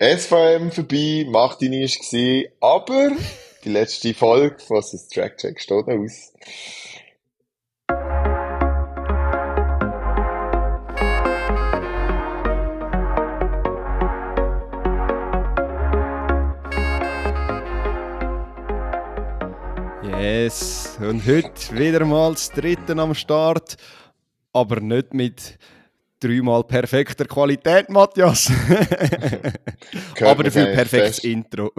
SVM vorbei, macht die nie gesehen, aber die letzte Folge von das Track Check steht noch aus. Yes, und heute wieder mal das dritte am Start, aber nicht mit dreimal perfekter Qualität, Matthias. aber dafür perfektes fest. Intro.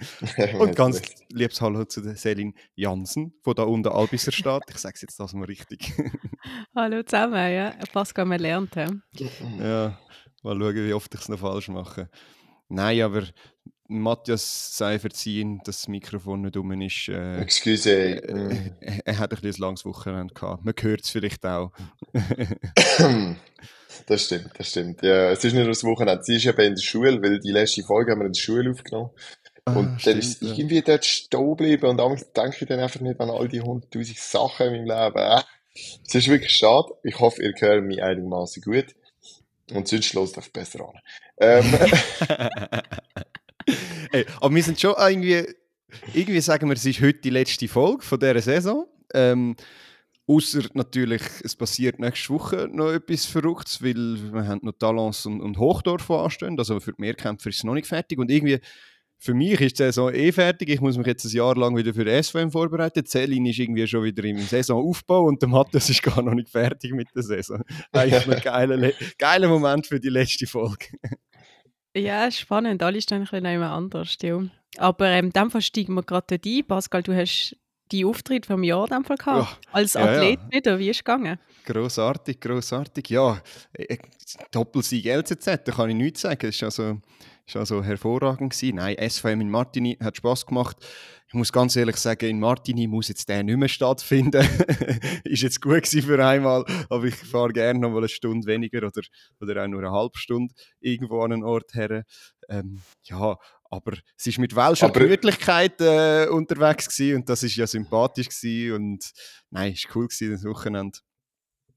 und ganz liebes Hallo zu der Selin Jansen von da unten Albiser Stadt. Ich sage es jetzt das mal richtig. Hallo zusammen, ja. Pascal, wir lernt. Ja. ja, mal schauen, wie oft ich es noch falsch mache. Nein, aber Matthias sei verziehen, dass das Mikrofon nicht um ist. Äh, Excuse. Äh, er hat ein bisschen langes Wochenende gehabt. Man hört es vielleicht auch. das stimmt, das stimmt. Ja, es ist nicht nur das Wochenende. Sie ist eben in der Schule, weil die letzte Folge haben wir in der Schule aufgenommen. Ah, und stimmt, dann ist ja. irgendwie dort stehen geblieben und damals denke ich dann einfach nicht an all die hunderttausend Sachen in meinem Leben. Äh, es ist wirklich schade. Ich hoffe, ihr hört mich einigermaßen gut. Und sonst los auf besser an. Ähm, Ey, aber wir sind schon irgendwie, irgendwie sagen wir, es ist heute die letzte Folge von dieser Saison. Ähm, Außer natürlich, es passiert nächste Woche noch etwas Verrücktes, weil wir haben noch Talents und, und Hochdorf anstehen. Also für die Mehrkämpfer ist es noch nicht fertig. Und irgendwie, für mich ist die Saison eh fertig. Ich muss mich jetzt ein Jahr lang wieder für SVM vorbereiten. Zelin ist irgendwie schon wieder im Saisonaufbau und der Matthias ist gar noch nicht fertig mit der Saison. Eigentlich ein geiler, geiler Moment für die letzte Folge. Ja, spannend. Alle stehen ein bisschen anders. Ja. Aber ähm, in dem Fall steigen wir gerade ein. Pascal, du hast die Auftritt vom Jahr in dem Fall gehabt. Ja. Als Athlet ja, ja. wieder. Wie ist es gegangen? Grossartig, grossartig. Ja, äh, Doppelsieg LCZ, da kann ich nichts sagen. Das war also, ist also hervorragend. Gewesen. Nein, SVM in Martini hat Spass gemacht. Ich muss ganz ehrlich sagen, in Martini muss jetzt der nicht mehr stattfinden. ist jetzt gut gewesen für einmal, aber ich fahre gerne noch mal eine Stunde weniger oder, oder auch nur eine halbe Stunde irgendwo an einen Ort her. Ähm, ja, aber es ist mit welcher Gemütlichkeit äh, unterwegs gewesen und das ist ja sympathisch gewesen und nein, ist cool gewesen das Wochenende.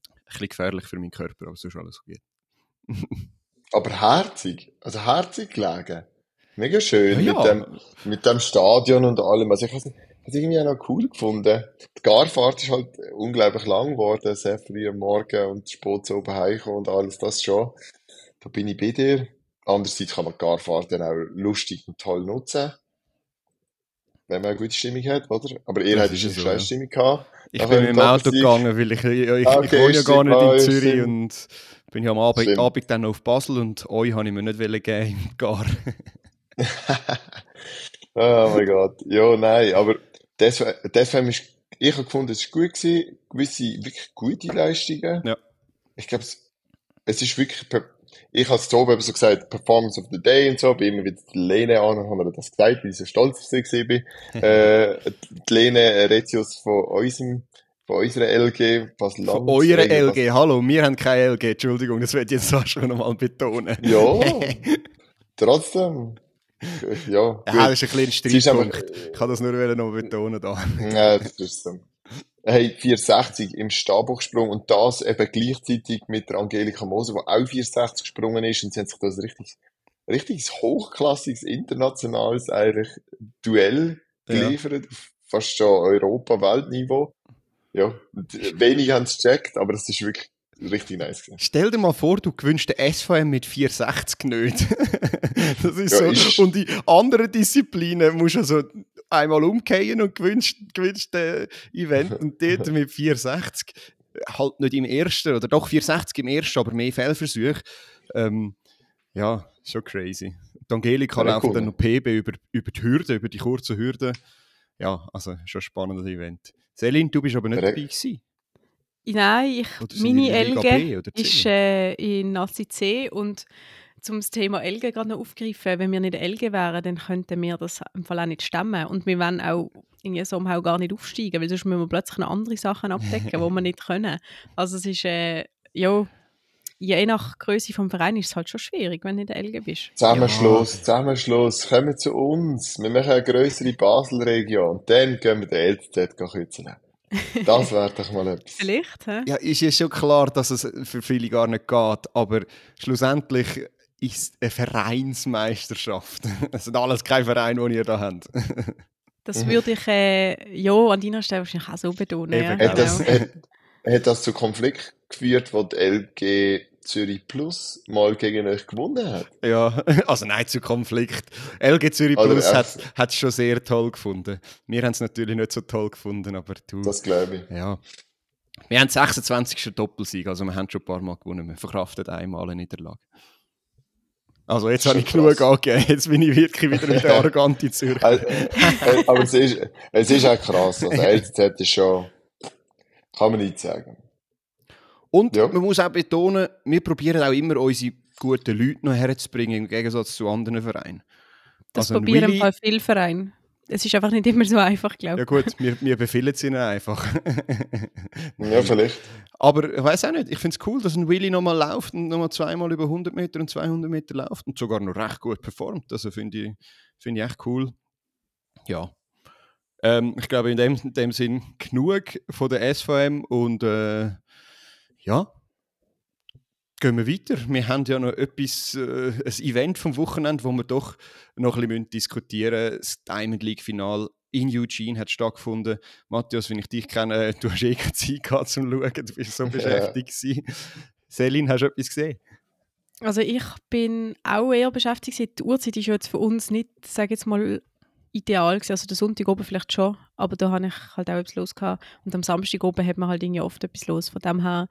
Ein bisschen gefährlich für meinen Körper, aber sonst alles gut. aber herzig, also herzig gelegen. Mega schön ja, mit, Dem, mit dem Stadion und allem. Also ich habe es irgendwie auch noch cool gefunden. Die Garfahrt ist halt unglaublich lang geworden, sehr früh am Morgen und spät so oben heimkommen und alles das schon. Da bin ich bei dir. Andererseits kann man die Garfahrt dann auch lustig und toll nutzen. Wenn man eine gute Stimmung hat, oder? Aber ihr hattet eine so, Stimmung gehabt. Ich bin mit dem Auto gegangen, weil ich, ich, ich, okay, ich wohne ja gar nicht in Zürich stimmt. und bin ja am Abend, Abend dann auf Basel und euch habe ich mir nicht geben im Gar. oh mein Gott. Ja, nein, aber deswegen ist, ich habe gefunden, es war gut gewesen, gewisse wirklich gute Leistungen. Ja. Ich glaube, es, es ist wirklich, ich habe es so so gesagt, Performance of the Day und so, bin immer wieder die Lene an und habe das gesagt, weil ich so stolz auf sie war. äh, die Lene Retius von unserem von unserer LG, Basel Von eurer LG, hallo, wir haben keine LG, Entschuldigung, das werde ich jetzt auch schon nochmal betonen. Ja, trotzdem. Ja, ja, das ist ein kleiner Streitpunkt. ich kann das nur noch betonen da. ja, das ist so. Hey, 460 im Stabhochsprung und das eben gleichzeitig mit der Angelika Moser, die auch 460 gesprungen ist und sie haben sich das richtig, richtig hochklassiges, internationales eigentlich Duell geliefert, ja. fast schon Europa-Weltniveau. Ja, wenig haben es gecheckt, aber es ist wirklich richtig nice gewesen. Stell dir mal vor, du gewünscht den SVM mit 460 nicht. das ist ja, so. Ist... Und in anderen Disziplinen musst du also einmal umkehren und gewünscht, gewünscht den Event und dort mit 460 halt nicht im ersten, oder doch 460 im ersten, aber mehr Fehlversuche. Ähm, ja, schon crazy. Die Angelika ja, läuft cool. dann noch PB über, über die Hürde, über die kurzen Hürden. Ja, also schon ein spannendes Event. Selin, du bist aber nicht dabei gewesen. Nein, ich, meine Elge ist äh, in ACC und zum Thema Elge gerade noch aufgreifen, wenn wir nicht Elge wären, dann könnten wir das im Fall auch nicht stemmen und wir wollen auch irgendwie somehow gar nicht aufsteigen, weil sonst müssen wir plötzlich noch andere Sachen abdecken, die wir nicht können. Also es ist, äh, ja, je nach Größe vom Verein ist es halt schon schwierig, wenn du in der Elge bist. Zusammenschluss, ja. Zusammenschluss, kommen zu uns. Wir machen eine größere Basel-Region und dann gehen wir den LTZ kützen. Das wäre doch mal etwas. Vielleicht, hä? Ja, ist ja schon klar, dass es für viele gar nicht geht, aber schlussendlich ist eine Vereinsmeisterschaft. Das sind alles keine Vereine, die ihr da habt. Das würde ich äh, ja an deiner Stelle wahrscheinlich auch so betonen. Ja. Hat, das, hat, hat, das zu Konflikt geführt, wo die LG Zürich Plus mal gegen euch gewonnen hat? Ja, also nein, zu Konflikt. LG Zürich Plus hat es schon sehr toll gefunden. Wir haben es natürlich nicht so toll gefunden, aber du. Das glaube ich. Ja. Wir haben 26. Doppelsieg, also wir haben schon ein paar Mal gewonnen. Wir verkraften einmal eine Niederlage. Also jetzt habe ich genug angegeben, jetzt bin ich wirklich wieder mit der arroganten Zürcher. Also, äh, aber es ist, es ist auch krass, also LZ ist schon, kann man nicht sagen. Und ja. man muss auch betonen, wir probieren auch immer unsere guten Leute noch herzubringen, im Gegensatz zu anderen Vereinen. Das also probieren Willi, viele Vereine. Es ist einfach nicht immer so einfach, glaube ich. Ja gut, wir, wir befehlen es ihnen einfach. ja, vielleicht. Aber ich weiß auch nicht, ich finde es cool, dass ein Willy nochmal läuft und nochmal zweimal über 100 Meter und 200 Meter läuft und sogar noch recht gut performt. Also finde ich, find ich echt cool. Ja. Ähm, ich glaube in dem, in dem Sinn genug von der SVM und äh, ja, gehen wir weiter. Wir haben ja noch etwas, äh, ein Event vom Wochenende, wo wir doch noch ein bisschen diskutieren müssen. Das Diamond League Final in Eugene hat stattgefunden. Matthias, wenn ich dich kenne, du hast eh keine Zeit gehabt zum Schauen, du bist so beschäftigt ja. Selin, hast du etwas gesehen? Also ich bin auch eher beschäftigt. Die Uhrzeit ist jetzt für uns nicht, sage jetzt mal, ideal gewesen. Also der Sonntag oben vielleicht schon, aber da habe ich halt auch etwas los gehabt. Und am Samstag oben hat man halt irgendwie oft etwas los. Von dem her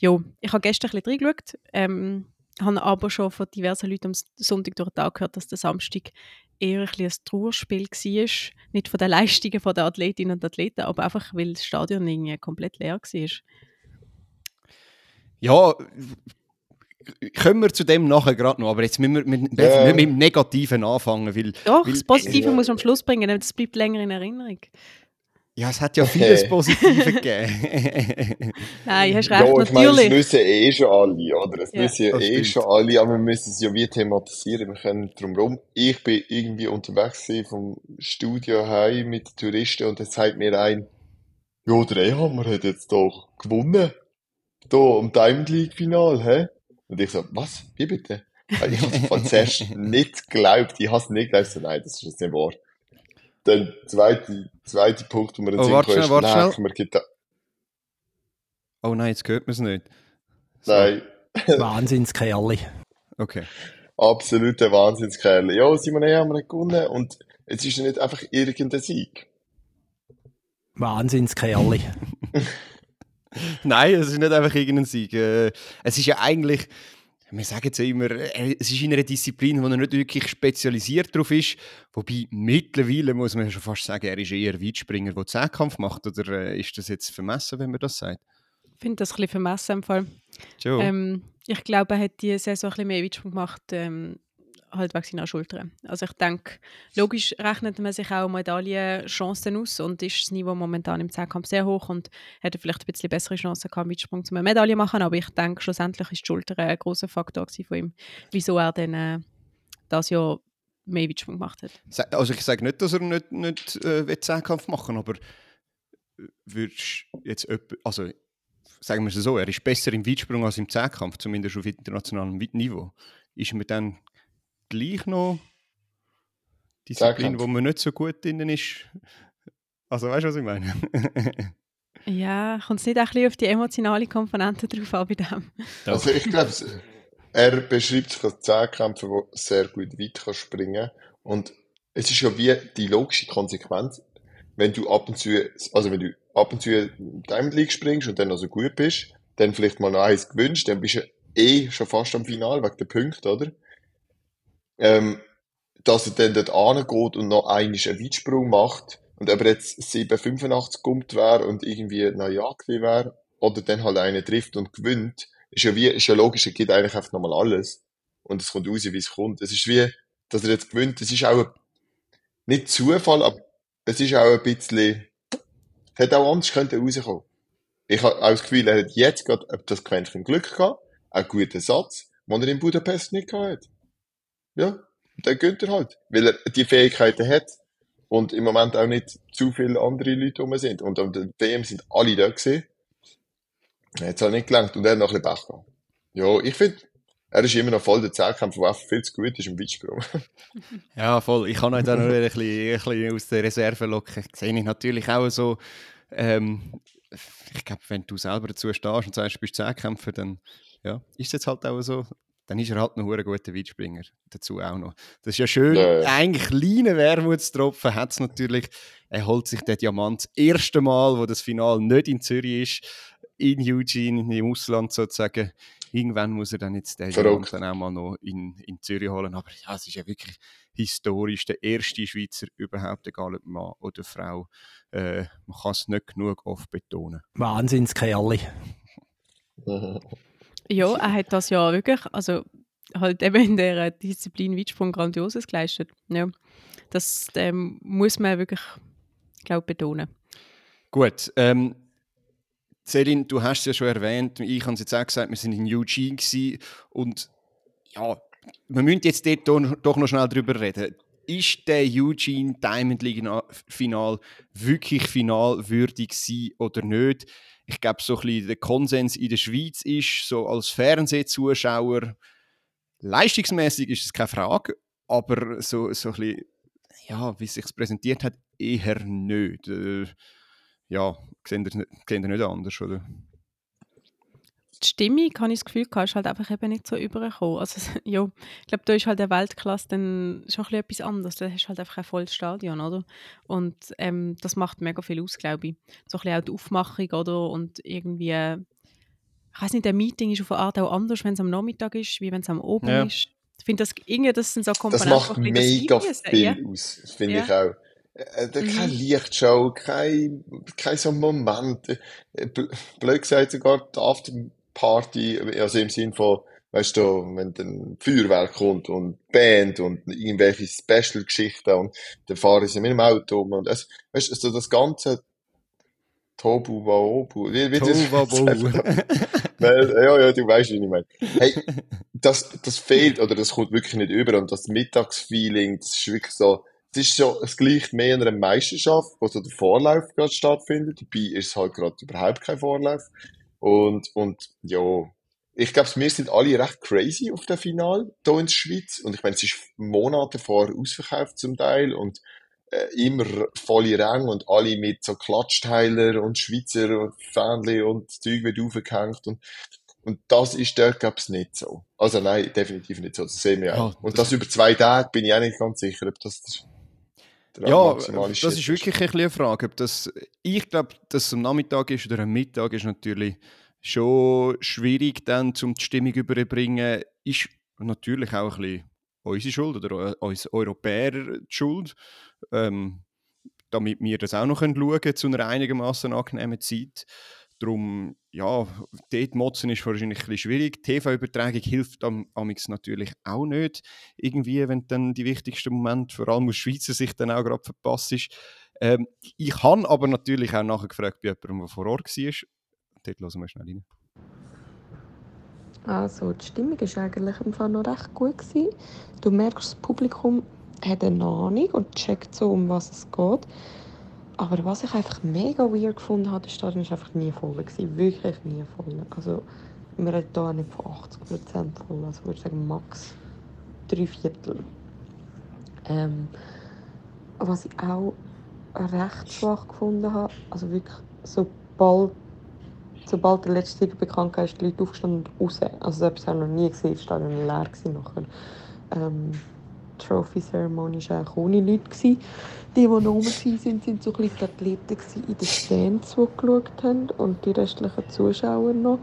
ja, ich habe gestern ein bisschen reingeschaut, ähm, habe aber schon von diversen Leuten am Sonntag durch den Tag gehört, dass der Samstag eher ein, ein Trauerspiel war. Nicht von den Leistungen der Athletinnen und Athleten, aber einfach, weil das Stadion irgendwie komplett leer war. Ja, kommen wir zu dem nachher gerade noch, aber jetzt müssen wir mit, äh. mit dem Negativen anfangen. Weil, Doch, weil, das Positive äh, muss man am Schluss bringen, das bleibt länger in Erinnerung. Ja, es hat ja vieles Positive gegeben. Nein, hast recht, ja, ich natürlich. Meine, es wissen eh schon alle, oder? Es ja. wissen ja eh stimmt. schon alle, aber wir müssen es ja wie thematisieren. Wir können drumherum. Ich bin irgendwie unterwegs vom Studio heim mit Touristen und es zeigt mir ein, ja, der Ehammer hat jetzt doch gewonnen. Da, am Diamond League Final, hä? Und ich so, was? Wie bitte? Ich habe es von zuerst nicht geglaubt. Ich habe es nicht geglaubt. So, nein, das ist jetzt nicht wahr. Dann zweite, zweite Punkt, wo wir jetzt oh, warte schnell, warte schnell. Wir oh nein, jetzt hört man es nicht. So. Nein. Wahnsinnskerli. Okay. Absoluter Wahnsinnskerli. Ja, Simon E. haben wir gewonnen und es ist ja nicht einfach irgendein Sieg. Wahnsinnskerli. Nein, es ist nicht einfach irgendein Sieg. Äh, es ist ja eigentlich, wir sagen jetzt immer, es ist in einer Disziplin, wo er nicht wirklich spezialisiert drauf ist. Wobei mittlerweile muss man schon fast sagen, er ist eher Weitspringer, der Zehnkampf macht. Oder äh, ist das jetzt vermessen, wenn man das sagt? Ich finde das ein bisschen vermessen im Fall. Ähm, ich glaube, er hat diese Saison ein bisschen mehr Weitsprung gemacht. Ähm, halt wegen seiner Schultern. Also ich denke, logisch rechnet man sich auch Medaillenchancen aus und ist das Niveau momentan im Zehnkampf sehr hoch und hätte vielleicht ein bisschen bessere Chancen gehabt, mit Sprung zu einer Medaille machen, aber ich denke, schlussendlich ist die Schulter ein großer Faktor von ihm, wieso er dann äh, das Jahr mehr Weitsprung gemacht hat. Also ich sage nicht, dass er nicht, nicht äh, Zehnkampf machen aber äh, würdest jetzt also sagen wir es so, er ist besser im Weitsprung als im Zehnkampf, zumindest auf internationalem Niveau. Ist mir dann gleich noch Disziplin, wo man nicht so gut drin ist. Also weißt du, was ich meine? ja, kommt es nicht auch ein bisschen auf die emotionale Komponente drauf an bei dem? Also ich glaube, er beschreibt sich als Zehnkämpfer, der sehr gut weit kann springen und es ist ja wie die logische Konsequenz, wenn du ab und zu, also wenn du ab und zu Diamond League springst und dann also gut bist, dann vielleicht mal noch eins gewünscht, dann bist du eh schon fast am Final wegen der Punkte, oder? Ähm, dass er dann dort angeht und noch einen Weitsprung macht und ob er jetzt 7,85 kommt wäre und irgendwie na ja wäre oder dann halt einen trifft und gewinnt, ist ja wie, ist ja logisch, er gibt eigentlich einfach nochmal alles und es kommt raus, wie es kommt. Es ist wie, dass er jetzt gewinnt, es ist auch ein, nicht Zufall, aber es ist auch ein bisschen, hätte auch anders könnte rauskommen. Ich habe auch das Gefühl, er hat jetzt gerade das Quäntchen Glück gehabt, einen guten Satz, den er in Budapest nicht gehabt hat. Ja, dann gönnt er halt. Weil er die Fähigkeiten hat und im Moment auch nicht zu viele andere Leute rum sind. Und am WM sind alle da gesehen. Jetzt hat nicht gelangt und er hat noch ein bisschen Pech gehabt. Ja, ich finde, er ist immer noch voll der Zehnkämpfer, der viel zu gut ist im Weitsprung. ja, voll. Ich kann euch da nur ein bisschen, ein bisschen aus der Reserve locken. Ich sehe natürlich auch so, ähm, ich glaube, wenn du selber dazu stehst und sagst, du bist Zehnkämpfer, dann ja, ist es jetzt halt auch so, dann ist er halt noch ein guter Weitspringer. Dazu auch noch. Das ist ja schön. Ja, ja. Eigentlich kleine Wermutstropfen hat es natürlich. Er holt sich den Diamant das erste Mal, wo das Finale nicht in Zürich ist, in Eugene, im Ausland sozusagen. Irgendwann muss er dann jetzt den Diamant dann auch mal noch in, in Zürich holen. Aber ja, es ist ja wirklich historisch der erste Schweizer überhaupt, egal ob Mann oder Frau. Äh, man kann es nicht genug oft betonen. Wahnsinnskerli. Ja, er hat das ja wirklich, also halt eben in der Disziplin Weitsprung Grandioses geleistet. Ja, das ähm, muss man wirklich, glaube betonen. Gut, ähm, Celine, du hast es ja schon erwähnt, ich habe es jetzt auch gesagt, wir sind in Eugene gewesen und ja, wir müssen jetzt dort doch noch schnell drüber reden. Ist der Eugene Diamond League Final wirklich finalwürdig oder nicht? Ich glaube, so ein bisschen der Konsens in der Schweiz ist, so als Fernsehzuschauer, leistungsmäßig ist es keine Frage, aber so, so ein bisschen, ja, wie es sich präsentiert hat, eher nicht. Äh, ja, sehen ihr, ihr nicht anders, oder? Die Stimmung, habe ich das Gefühl, ist halt einfach eben nicht so übergekommen. Also, ja, ich glaube, da ist halt der Weltklasse dann schon ein etwas anderes. Da hast du halt einfach ein volles Stadion, oder? Und ähm, das macht mega viel aus, glaube ich. So ein bisschen auch die Aufmachung, oder? Und irgendwie, ich weiß nicht, der Meeting ist auf eine Art auch anders, wenn es am Nachmittag ist, wie wenn es am Oben ja. ist. Ich finde, das, das sind so Komponenten, Das macht mega viel ja. aus, finde ja. ich auch. Äh, äh mhm. Keine Lichtshow, kein, kein so Moment. Äh, blöd gesagt, sogar die After Party, also im Sinn von, weißt du, wenn dann Feuerwerk kommt und Band und irgendwelche Special-Geschichten und dann fahren sie mit dem Auto um und es, weißt du, also das ganze Tobu Waobu, wie, wie das, ja, ja, du weißt, wie ich meine. Hey, das, das fehlt, oder das kommt wirklich nicht über und das Mittagsfeeling, das ist wirklich so, es ist so, es gleicht mehr einer Meisterschaft, wo so der Vorlauf gerade stattfindet. Dabei ist es halt gerade überhaupt kein Vorlauf. Und, und ja, ich glaube, wir sind alle recht crazy auf dem Final hier in der Schweiz. Und ich meine, es ist Monate vor ausverkauft zum Teil und äh, immer volle Ränge und alle mit so Klatschteiler und Schweizer Fähnchen und Zeug wird aufgehängt. Und, und das ist dort, glaube ich, nicht so. Also nein, definitiv nicht so. Das sehen wir auch. Ja, und das, das über zwei Tage bin ich auch nicht ganz sicher, ob das ja, das ist wirklich ein eine Frage. Ob das, ich glaube, dass es am Nachmittag ist oder am Mittag ist natürlich schon schwierig, dann zum die Stimmung überzubringen. Ist natürlich auch ein bisschen unsere Schuld oder uns Europäer die Schuld. Ähm, damit wir das auch noch schauen können zu einer einigermaßen angenehmen Zeit. Darum, ja, dort motzen ist wahrscheinlich ein bisschen schwierig. TV-Übertragung hilft am Amix natürlich auch nicht. Irgendwie, wenn dann die wichtigsten Momente, vor allem aus Schweizer Sicht, dann auch gerade verpasst ist. Ähm, ich habe aber natürlich auch nachher gefragt bei jemandem, der vor Ort war. Dort hören wir schnell rein. Also, die Stimmung war eigentlich im Fall noch recht gut. Gewesen. Du merkst, das Publikum hat eine Ahnung und checkt so, um was es geht. Aber was ich einfach mega weird gefunden habe, das Stadion war einfach nie voll. Gewesen. Wirklich nie voll. Also, wir reden hier nicht von 80% voll. Also, ich würde sagen, max drei Viertel. Ähm, was ich auch recht schwach gefunden habe, also wirklich, sobald, sobald der letzte Sieger bekannt war, ist die Leute aufgestanden und raus. Also, selbst habe ich noch nie gesehen, das Stadion leer gewesen nachher. Ähm, Trophy Ceremony war auch ohne Leute. Gewesen. Die, die noch rum waren, sind, sind so ein die Athleten in den Stands, die geschaut haben und die restlichen Zuschauer noch.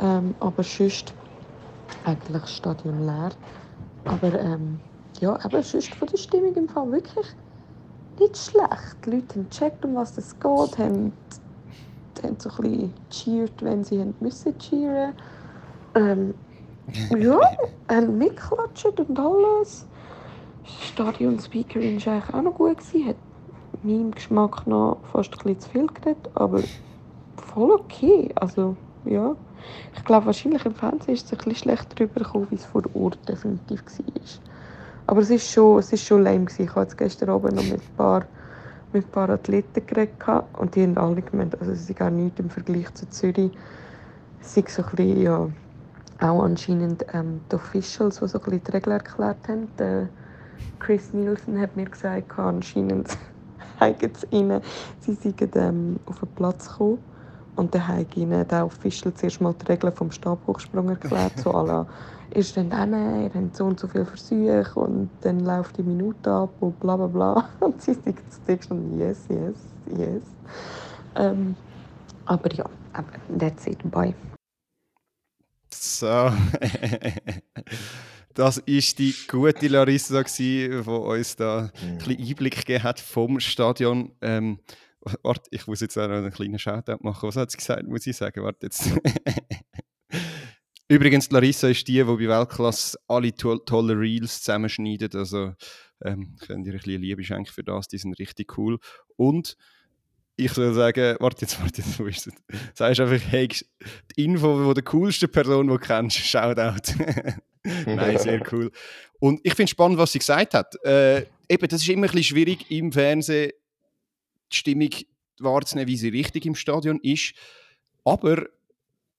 Ähm, aber sonst eigentlich das Stadion leer. Aber ähm, ja, aber sonst von der Stimmung im Fall wirklich nicht schlecht. Die Leute haben gecheckt, um was es geht, haben, haben so ein bisschen cheered, wenn sie haben müssen cheeren. Ähm, ja, haben mitgeklatscht und alles. Stadion-Speakerin war eigentlich auch noch gut. Gewesen, hat meinem Geschmack noch fast ein bisschen zu viel geredet, aber voll okay. Also, ja. Ich glaube, wahrscheinlich im Fernsehen ist es ein bisschen schlechter rübergekommen, wie es vor Ort definitiv war. Aber es ist schon, es ist schon lame. Gewesen. Ich habe jetzt gestern Abend noch mit ein paar, mit ein paar Athleten geredet und die haben alle gemeint, also ist gar nichts im Vergleich zu Zürich. Es ist so ein bisschen, ja, auch anscheinend ähm, die Officials, die so ein bisschen die Regeln erklärt haben. Der Chris Nielsen hat mir gesagt, anscheinend haben sie ihnen, sie seien ähm, auf den Platz gekommen und dann haben ihnen der Official zuerst mal die Regeln vom Stabhochsprung erklärt, so la, ist dann dann, ihr habt so und so viele Versuche und dann läuft die Minute ab und bla bla bla. Und sie sind schon, yes, yes, yes. Ähm, aber ja, that's it, bye. So. das ist die gute Larissa, die uns da ein bisschen Einblick gegeben hat vom Stadion. Ähm, warte, ich muss jetzt auch noch einen kleinen Shoutout machen. Was hat sie gesagt, muss ich sagen? Warte jetzt. Übrigens, Larissa ist die, die bei Weltklasse alle to tolle Reels zusammenschneidet. Also ähm, könnt ihr ein bisschen Liebe schenken für das. Die sind richtig cool. Und ich soll sagen, warte jetzt, warte jetzt, wo ist es? Sagst einfach, hey, die Info von der coolsten Person, die du kennst, Shoutout. Nein, sehr cool. Und ich finde es spannend, was sie gesagt hat. Äh, eben, das ist immer ein bisschen schwierig im Fernsehen, die Stimmung wahrzunehmen, wie sie richtig im Stadion ist. Aber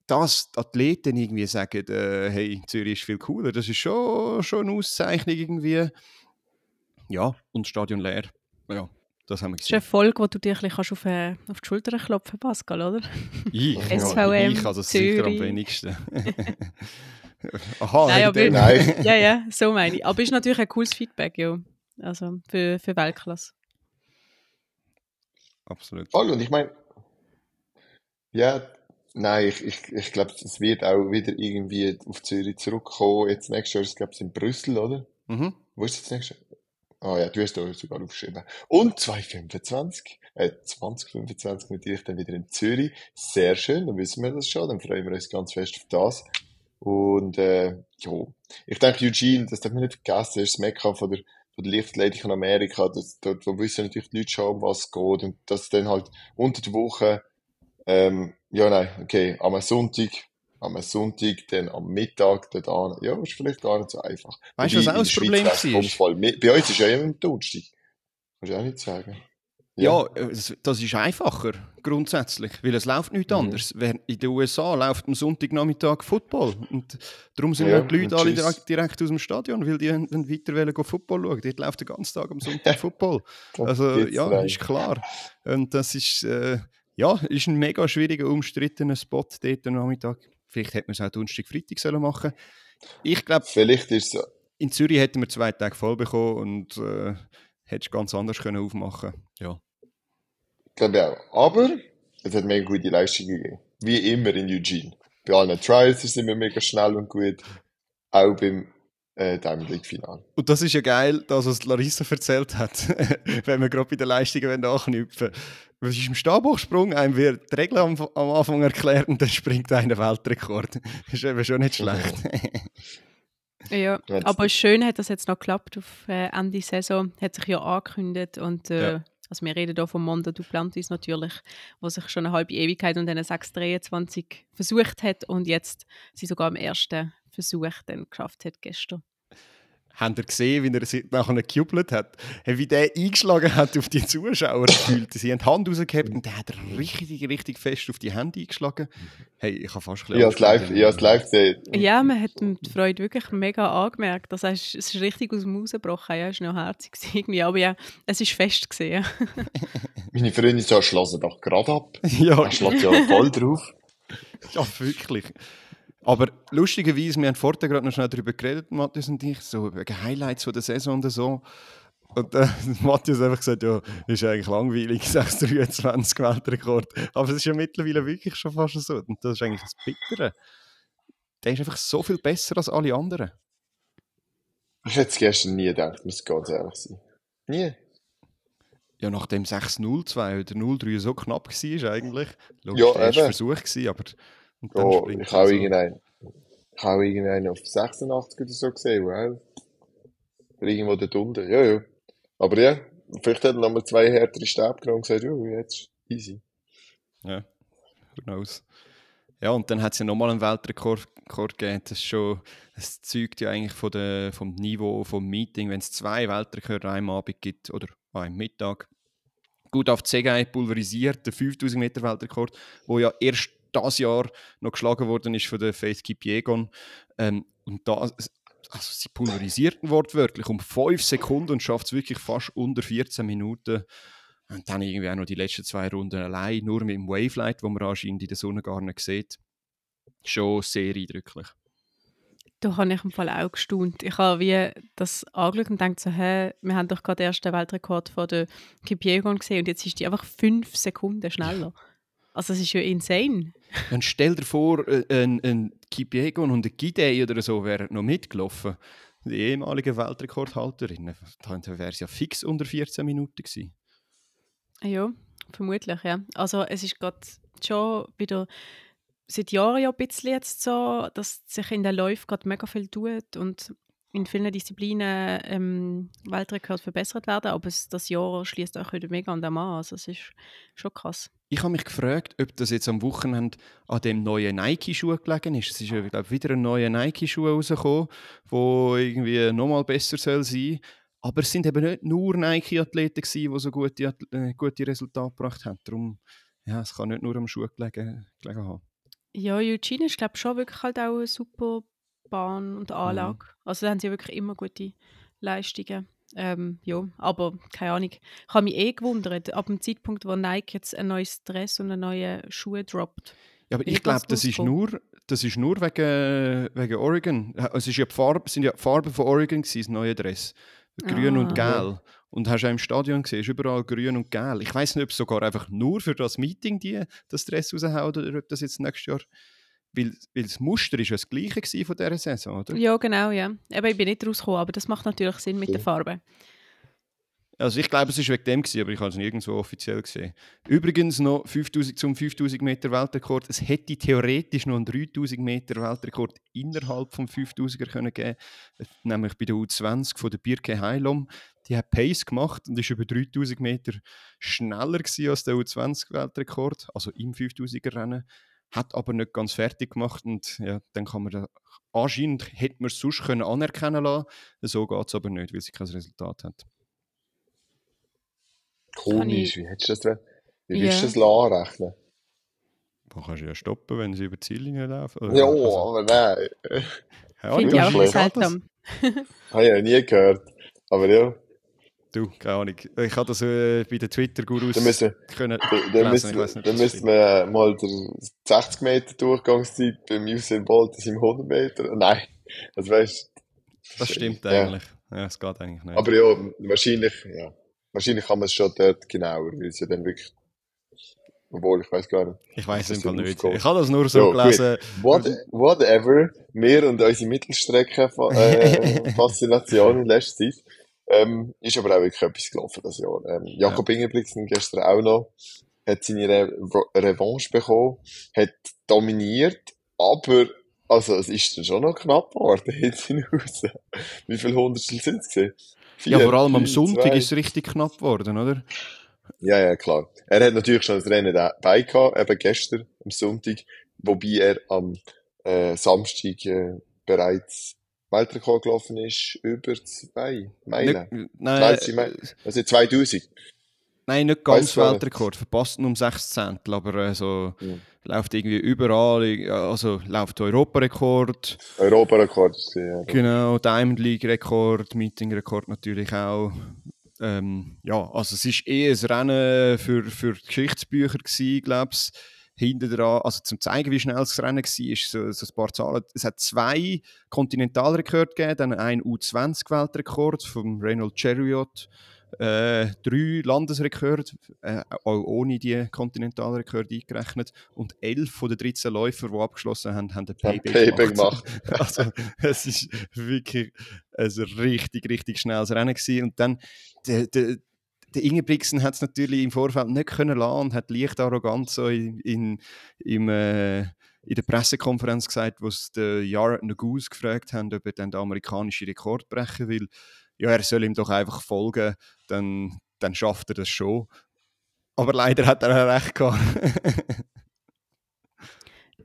dass die Athleten irgendwie sagen, äh, hey, Zürich ist viel cooler, das ist schon, schon eine Auszeichnung irgendwie. Ja, und das Stadion leer. Ja, das haben wir gesehen. Das ist eine Folge, wo du dir ein bisschen auf, äh, auf die Schulter klopfen Pascal, oder? Ich? SVM, ich also Zürich. sicher am wenigsten. Aha, nein, aber, nein. ja, ja, so meine ich. Aber es ist natürlich ein cooles Feedback, ja. Also für, für Weltklasse. Absolut. Voll, und ich meine, ja, nein, ich, ich, ich glaube, es wird auch wieder irgendwie auf Zürich zurückkommen. Jetzt nächstes Jahr, ich glaube, es in Brüssel, oder? Mhm. Wo ist das nächste Jahr? Ah ja, du hast da sogar aufgeschrieben. Und 2025, äh, 2025 natürlich dann wieder in Zürich. Sehr schön, dann wissen wir das schon, dann freuen wir uns ganz fest auf das. Und äh, ja, ich denke, Eugene, das darf man nicht vergessen, ist das Mekka von der, von der Lichtathletik in Amerika. Das, dort wo wissen natürlich die Leute schon, um was es geht. Und das dann halt unter der Woche, ähm, ja nein, okay, am Sonntag am Sonntag, dann am Mittag, dort an. Ja, ist vielleicht gar nicht so einfach. Weißt du, was auch das Problem ist? Bei uns ist ja immer Donnerstag. Kannst du auch nicht sagen. Ja, ja das ist einfacher, grundsätzlich, weil es läuft nichts mhm. anderes. In den USA läuft am Sonntagnachmittag Football und darum sind ja, die Leute alle direkt, direkt, aus dem Stadion, weil die dann weiter wollen Football schauen. Dort läuft den ganzen Tag am Sonntag Football. also ja, rein. ist klar. Und das ist, äh, ja, ist ein mega schwieriger, umstrittener Spot dort am Nachmittag. Vielleicht hätte man es auch Donnerstag, Freitag sollen machen Ich glaube, Vielleicht ist so. in Zürich hätten wir zwei Tage voll bekommen und äh, hättest ganz anders können aufmachen Ja. Ich glaube auch. Aber es hat mega gute Leistung gegeben. Wie immer in Eugene. Bei allen Trials sind wir mega schnell und gut. Auch beim äh, Diamond League Final. Und das ist ja geil, das, was Larissa erzählt hat, wenn wir gerade bei den Leistungen anknüpfen was ist im Stabhochsprung? Einem wird die Regel am, am, Anfang erklärt und dann springt einer Weltrekord. Das ist eben schon nicht schlecht. ja, aber schön hat das jetzt noch geklappt auf äh, Ende Saison. Hat sich ja angekündigt und äh, ja. Also wir reden hier von Mondo Duplantis natürlich, wo sich schon eine halbe Ewigkeit und dann 623 versucht hat und jetzt sie sogar am ersten Versuch dann geschafft hat gestern. Habt ihr gesehen, wie er sich nachher gejubelt hat? Wie der eingeschlagen hat auf die Zuschauer gefühlt. Sie haben die Hand rausgehabt und der hat richtig, richtig fest auf die Hände eingeschlagen. Hey, ich habe fast ein bisschen... Ja, live, live gesehen. Ja, man hat die Freude wirklich mega angemerkt. Das heißt, es ist richtig aus dem Haus gebrochen. Ja, es war noch herzig irgendwie. Aber ja, es ist fest gesehen. Meine Freundin so, schlossen doch gerade ab. Ja. Er schlägt ja voll drauf. Ja, wirklich. Aber lustigerweise, wir haben vorher gerade noch schnell darüber geredet, Matthias und ich, so wegen Highlights von der Saison und so. Und äh, Matthias hat einfach gesagt, ja, ist eigentlich langweilig, 623 Weltrekord. Aber es ist ja mittlerweile wirklich schon fast so. Und das ist eigentlich das Bittere. Der ist einfach so viel besser als alle anderen. Ich hätte es gestern nie gedacht, muss ganz ehrlich sein. Nie. Ja, nachdem 6-0-2 oder 0-3 so knapp war eigentlich. Logisch, ja, der erste Versuch gewesen, aber Oh, ich habe so. irgendeinen, ich habe irgendeinen auf 86 oder so gesehen, wow. Irgendwo da unten, ja, ja. Aber ja, vielleicht hat er nochmal zwei härtere Stäbe genommen und gesagt, ja, jetzt easy. Ja, who knows. Ja, und dann hat es ja nochmal einen Weltrekord gegeben. Das, schon, das zeugt ja eigentlich von der, vom Niveau vom Meeting, wenn es zwei Weltrekorde am Abend gibt oder am Mittag. Gut auf Zegei pulverisiert, der 5000 Meter Weltrekord, wo ja erst das Jahr noch geschlagen worden ist von der Faith Kipiegon. Ähm, und da, also sie pulverisiert ihn wortwörtlich um 5 Sekunden und schafft es wirklich fast unter 14 Minuten. Und dann irgendwie auch noch die letzten zwei Runden allein, nur mit dem Wavelight, wo man anscheinend in der Sonne gar nicht sieht. Schon sehr eindrücklich. Da habe ich im Fall auch gestaunt. Ich habe wie das angeschaut und gedacht so, hä, wir haben doch gerade den ersten Weltrekord von der Kipiegon gesehen und jetzt ist die einfach fünf Sekunden schneller. Also das ist ja insane. Dann stell dir vor, äh, ein, ein Kipiegon und ein Gidey oder so wären noch mitgelaufen. Die ehemalige Weltrekordhalterin. Dann wäre es ja fix unter 14 Minuten gewesen. Ja, vermutlich, ja. Also es ist gerade schon wieder seit Jahren ja ein bisschen jetzt so, dass sich in den Läufen gerade mega viel tut und in vielen Disziplinen ähm, Weltrekord verbessert werden, aber es, das Jahr schließt auch wieder mega an dem an. Also es ist schon krass. Ich habe mich gefragt, ob das jetzt am Wochenende an dem neuen Nike-Schuh gelegen ist. Es ist ja, glaube wieder ein neuer Nike-Schuh rausgekommen, der irgendwie nochmal besser soll sein Aber es sind eben nicht nur Nike-Athleten die so gute, äh, gute Resultate gebracht haben. Darum, ja, es kann nicht nur am Schuh gelegen, gelegen haben. Ja, Eugene ist, glaube schon wirklich halt auch eine super Bahn und Anlage. Mhm. Also da haben sie wirklich immer gute Leistungen. Ähm, ja, aber keine Ahnung. Ich habe mich eh gewundert, ab dem Zeitpunkt, wo Nike jetzt ein neues Dress und eine neue Schuhe droppt. Ja, aber ich glaube, das ist nur, das ist nur wegen, wegen Oregon. Es ist ja Farbe, sind ja die Farben von Oregon gewesen, das neue Dress. Grün ah. und Gel. Und hast du auch im Stadion gesehen, ist überall grün und gel. Ich weiß nicht, ob es sogar einfach nur für das Meeting die das Dress raushaut oder ob das jetzt nächstes Jahr weil, weil das Muster ist ja das gleiche von dieser Saison, oder? Ja, genau, ja. Aber ich bin nicht rausgekommen, aber das macht natürlich Sinn mit ja. der Farbe. Also ich glaube, es war wegen dem, gewesen, aber ich habe es nirgendwo offiziell gesehen. Übrigens noch 5000 zum 5000 Meter Weltrekord. Es hätte theoretisch noch einen 3000 Meter Weltrekord innerhalb vom 5000er können geben, nämlich bei der U20 von der Birke Heilom. Die hat Pace gemacht und ist über 3000 Meter schneller als der U20 Weltrekord, also im 5000er Rennen hat aber nicht ganz fertig gemacht und ja, dann kann man da, anscheinend hätte man es sonst können anerkennen lassen, so geht es aber nicht, weil sie kein Resultat hat. Komisch, wie hättest du das, wie willst du das anrechnen? Man kannst du ja stoppen, wenn sie über die Ziellinie laufen. Ja, also, aber nein. Ja, Finde ich auch seltsam. Habe ich ja nie gehört. Aber ja. Du, keine Ahnung. Ich habe das äh, bei den Twitter-Gurus können Dann müssen, wir mal die 60 Meter Durchgangszeit beim Usain Bolt in 100 Meter. Nein, das weißt Das stimmt eigentlich. Ja, es geht eigentlich nicht. Aber ja, wahrscheinlich, ja. Wahrscheinlich kann man es schon dort genauer, weil es ja dann wirklich obwohl, ich weiß gar nicht. Ich weiß es nicht. Ich habe das nur so ja, gelesen. What, whatever. Wir und unsere Mittelstrecke-Faszination äh, in letzter Zeit. Ähm, ist aber auch wirklich etwas gelaufen das Jahr. Ähm, Jakob ja. Ingebrigtsen gestern auch noch, hat seine Re Revanche bekommen, hat dominiert, aber, also, es ist dann schon noch knapp geworden, hinten raus. Wie viele Hundertstel sind es gesehen? Ja, vor allem am Sonntag zwei. ist es richtig knapp geworden, oder? Ja, ja, klar. Er hat natürlich schon das Rennen dabei gehabt, eben gestern, am Sonntag, wobei er am äh, Samstag äh, bereits Weltrekord gelaufen ist über zwei Meilen. Nicht, nein, Meilen. Also 2000. Nein, nicht ganz Weltrekord, verpasst nur um 6 Zehntel, aber äh, so ja. läuft irgendwie überall, also läuft Europarekord. Europarekord, ja. Genau, Diamond League Rekord, Meeting Rekord natürlich auch. Ähm, ja, also es ist eher ein Rennen für, für Geschichtsbücher gewesen, glaube ich hinten dran, also zum zeigen, wie schnell das Rennen war, ist so, so ein paar Zahlen. Es hat zwei Kontinentalrekorde gegeben, dann einen U20-Weltrekord vom Reynolds Chariot, äh, drei Landesrekorde, äh, auch ohne die Kontinentalrekorde eingerechnet und elf von den 13 Läufer, die abgeschlossen haben, haben ein Payback, Payback gemacht. also es ist wirklich ein richtig, richtig schnelles Rennen gewesen. und dann der, der, der Ingebrigtsen hat es natürlich im Vorfeld nicht können lassen und hat leicht arrogant so in, in, im, äh, in der Pressekonferenz gesagt, wo den Jared Naguse gefragt haben, ob er dann den amerikanischen Rekord brechen will. Ja, er soll ihm doch einfach folgen, dann, dann schafft er das schon. Aber leider hat er recht gehabt.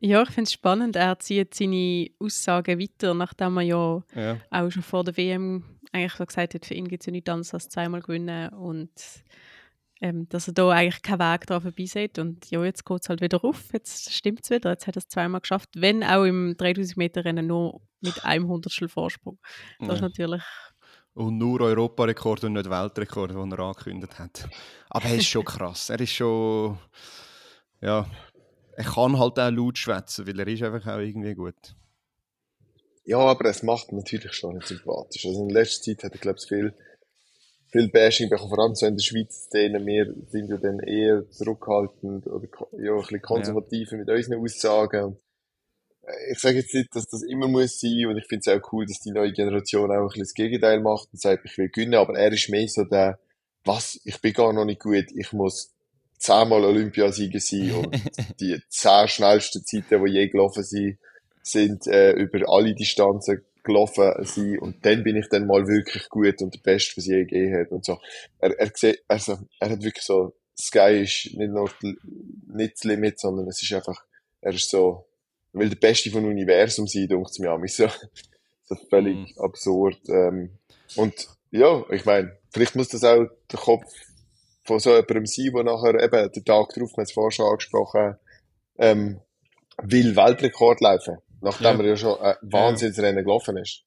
Ja, ich finde es spannend. Er zieht seine Aussagen weiter, nachdem er ja, ja, auch schon vor der WM eigentlich so gesagt hat, für ihn gibt es ja nichts anderes als zweimal gewinnen. Und ähm, dass er da eigentlich keinen Weg drauf vorbeisieht. Und ja, jetzt geht es halt wieder auf, jetzt stimmt es wieder, jetzt hat er es zweimal geschafft, wenn auch im 3000 Meter Rennen nur mit einem Hundertstel Vorsprung. Das ja. ist natürlich... Und nur Europarekord und nicht Weltrekord, den er angekündigt hat. Aber er ist schon krass, er ist schon... Ja, er kann halt auch laut schwätzen, weil er ist einfach auch irgendwie gut. Ja, aber es macht natürlich schon nicht sympathisch. Also in letzter Zeit hat er, glaube ich, viel viel Bashing bekommen, vor allem so in der Schweiz Szene. Wir sind ja dann eher zurückhaltend oder ja, ein bisschen konservativer ja. mit unseren Aussagen. Äh, ich sage jetzt nicht, dass das immer muss sein und ich finde es auch cool, dass die neue Generation auch ein bisschen das Gegenteil macht und sagt, ich will gewinnen, aber er ist mehr so der, was, ich bin gar noch nicht gut, ich muss zehnmal Olympiasieger sein und die zehn schnellsten Zeiten, die je gelaufen sind, sind äh, über alle Distanzen gelaufen sein und dann bin ich dann mal wirklich gut und der Beste, was je gegeben hat und so. Er, er sieht, also, er hat wirklich so, Sky ist nicht nur nicht das Limit, sondern es ist einfach, er ist so, will der Beste vom Universum sein, denkt es mir an so, so völlig mm. absurd. Ähm, und ja, ich meine, vielleicht muss das auch der Kopf von so jemandem sein, der nachher eben den Tag drauf, wir haben es vorher schon angesprochen, ähm, will Weltrekord laufen nachdem ja. er ja schon ein Wahnsinnsrennen gelaufen ist.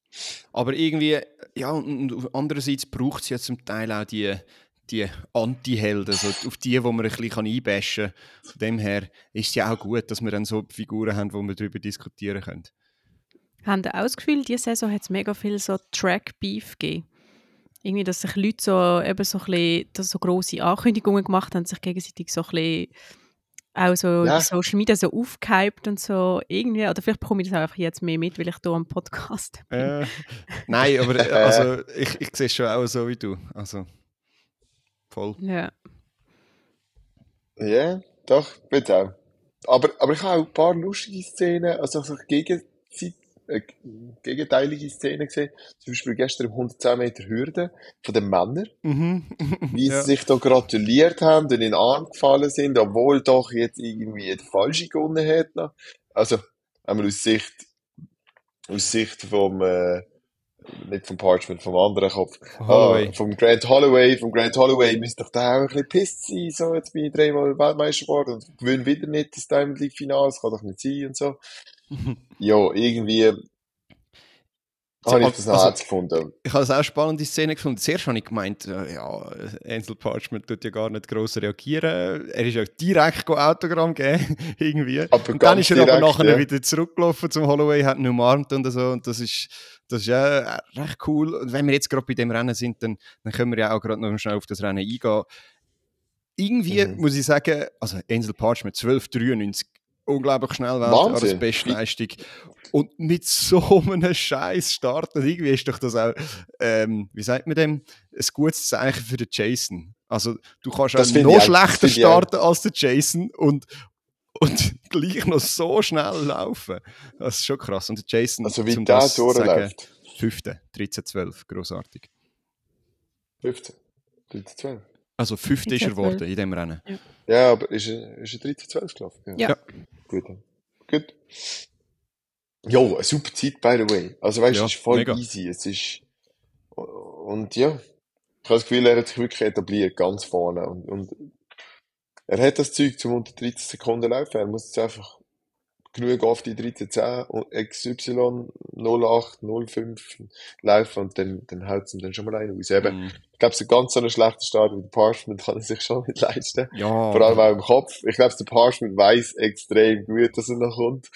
Aber irgendwie, ja, und andererseits braucht es ja zum Teil auch die, die Anti-Helden, so auf die, wo man ein bisschen einbashen kann. Von dem her ist es ja auch gut, dass wir dann so Figuren haben, wo wir darüber diskutieren können. Haben Sie auch das Gefühl, diese Saison hat es mega viel so Track-Beef gegeben? Irgendwie, dass sich Leute so, eben so, ein bisschen, so grosse Ankündigungen gemacht haben, sich gegenseitig so ein bisschen auch so ja. Social Media so aufgehypt und so irgendwie, oder vielleicht bekomme ich das einfach jetzt mehr mit, weil ich hier am Podcast bin. Äh, nein, aber äh, also, ich, ich sehe es schon auch so wie du. Also, voll. Ja. Ja, doch, bitte auch. Aber, aber ich habe auch ein paar lustige Szenen, also so Gegenzeit, äh, gegenteilige Szenen gesehen. Zum Beispiel gestern im 110 Meter Hürde von den Männern. Mhm. wie ja. sie sich da gratuliert haben und in den Arm gefallen sind, obwohl doch jetzt irgendwie der Falsche gewonnen hat. Also, einmal aus Sicht, aus Sicht vom, äh, nicht vom Parchment, vom anderen Kopf. Ah, vom Grant Holloway, vom Grant Holloway müsste doch da auch ein bisschen pisst sein, so, jetzt bin ich dreimal Weltmeister geworden und gewinne wieder nicht das Diamond League Finale, das kann doch nicht sein und so. Ja, irgendwie habe ich das noch also, gefunden. Ich habe das auch spannende Szene gefunden. Zuerst habe ich gemeint, äh, ja, Ansel Parchment tut ja gar nicht gross reagieren. Er ist ja direkt Autogramm geben, irgendwie. Aber und dann ist er direkt, aber nachher ja. wieder zurückgelaufen zum Holloway, hat ihn umarmt und so. Und das ist, das ist ja recht cool. Und wenn wir jetzt gerade bei dem Rennen sind, dann, dann können wir ja auch gerade noch schnell auf das Rennen eingehen. Irgendwie mhm. muss ich sagen, also Ansel Parchment 1293 unglaublich schnell werden als Bestleistung. Und mit so einem Scheiß starten, irgendwie ist doch das auch, ähm, wie sagt man dem, ein gutes Zeichen für den Jason. Also du kannst das auch noch schlechter starten als der Jason und, und gleich noch so schnell laufen. Das ist schon krass. Und der Jason, also wie der durchläuft. Fünfte, 13, 12, großartig. 15, 13, 12. Also fünfte ist er geworden in dem Rennen. Ja, ja aber ist er, ist er 13, 12 gelaufen? Ja. ja. Gut. Gut. Jo, eine super Zeit, by the way. Also weißt du, ja, es ist voll mega. easy. Es ist, und ja, ich habe das Gefühl, er hat sich wirklich etabliert, ganz vorne. Und, und er hat das Zeug zum unter 13 Sekunden laufen. Er muss jetzt einfach genug auf die 1310 und XY 08, 05 laufen und dann, dann haut es ihm dann schon mal einen aus. Eben, mm. Ich glaube, so ganz so einen schlechten Start wie der Parchment kann er sich schon nicht leisten. Ja. Vor allem auch im Kopf. Ich glaube, der Parchment weiß extrem gut, dass er noch kommt.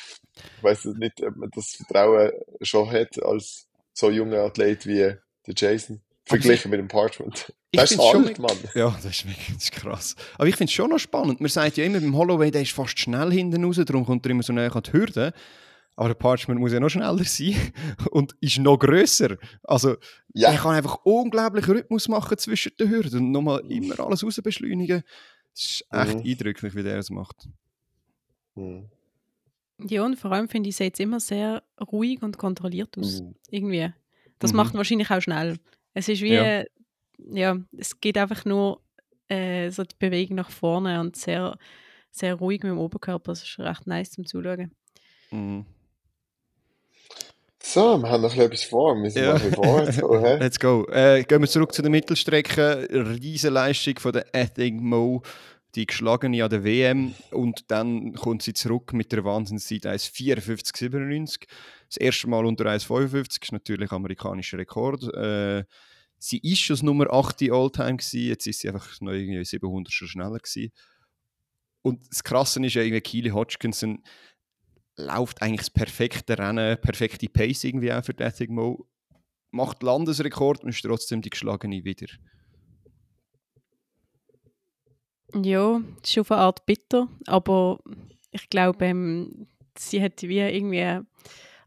Ich weiß nicht, ob man das Vertrauen schon hat als so junger Athlet wie der Jason. Verglichen mit dem Parchment. Das ist alt, Mann. Ja, das ist, wirklich, das ist krass. Aber ich finde es schon noch spannend. Man sagt ja immer, beim Holloway, der ist fast schnell hinten raus, darum kommt er immer so näher an die Hürde. Aber der Parchment muss ja noch schneller sein und ist noch grösser. Also, ja. er kann einfach unglaublich Rhythmus machen zwischen den Hürden und nochmal immer alles raus beschleunigen. Das ist echt mhm. eindrücklich, wie der es macht. Mhm. Ja, und vor allem finde ich, sieht es immer sehr ruhig und kontrolliert aus. Mhm. Irgendwie. Das mhm. macht wahrscheinlich auch schnell. Es ist wie, ja, ja es geht einfach nur äh, so die Bewegung nach vorne und sehr, sehr ruhig mit dem Oberkörper. Das ist recht nice zum Zuschauen. Mhm. So, wir haben noch etwas vor. Wir müssen ja. mal vorwärts gehen. Let's go. Äh, gehen wir zurück zu der Mittelstrecke. Riesenleistung von der Ething Mo, die geschlagene an der WM. Und dann kommt sie zurück mit der Wahnsinnszeit 1,54,97. Das erste Mal unter 1,55 ist natürlich amerikanischer Rekord. Äh, sie ist schon Nummer 8 Alltime gewesen. Jetzt ist sie einfach noch irgendwie 700 schon schneller gewesen. Und das Krasse ist ja irgendwie, Keely Hodgkinson läuft eigentlich das perfekte Rennen, perfekte Pace irgendwie auch für Deathing Mo. Macht Landesrekord und ist trotzdem die geschlagene wieder. Ja, das ist auf eine Art bitter, aber ich glaube, ähm, sie hat wie irgendwie.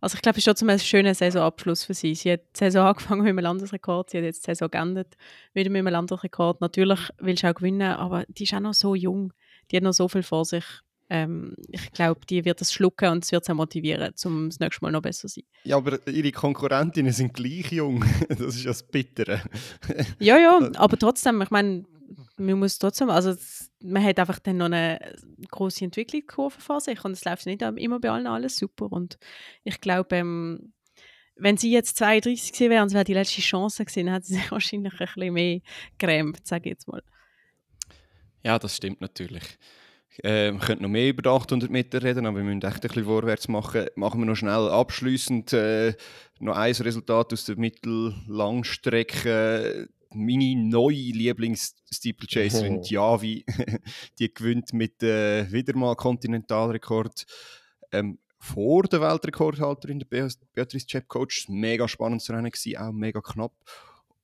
Also ich glaube, es ist trotzdem ein schöner Saisonabschluss für sie. Sie hat die Saison angefangen mit einem Landesrekord, sie hat jetzt die Saison geendet wieder mit einem Landesrekord. Natürlich will sie auch gewinnen, aber die ist auch noch so jung. Die hat noch so viel vor sich ähm, ich glaube, die wird das schlucken und es wird sie motivieren, um das nächste Mal noch besser zu sein. Ja, aber ihre Konkurrentinnen sind gleich jung. das ist ja das Bittere. ja, ja, aber trotzdem, ich meine, man muss trotzdem, also man hat einfach dann noch eine große Entwicklungskurve vor sich und es läuft nicht immer bei allen alles super und ich glaube, ähm, wenn sie jetzt 32 gewesen wäre und es wäre die letzte Chance gewesen, dann hätte sie sich wahrscheinlich ein bisschen mehr gerämt, sage ich jetzt mal. Ja, das stimmt natürlich. Äh, wir könnten noch mehr über die 800 Meter reden, aber wir müssen echt ein bisschen vorwärts machen. Machen wir noch schnell abschließend äh, noch ein Resultat aus der Mittellangstrecke. Meine neue Lieblings-Steeplechaserin, oh. Javi, die gewinnt mit äh, wieder mal Kontinentalrekord. Ähm, vor der Weltrekordhalterin, der Beatrice Chepcoach. Mega spannendes Rennen gewesen, auch mega knapp.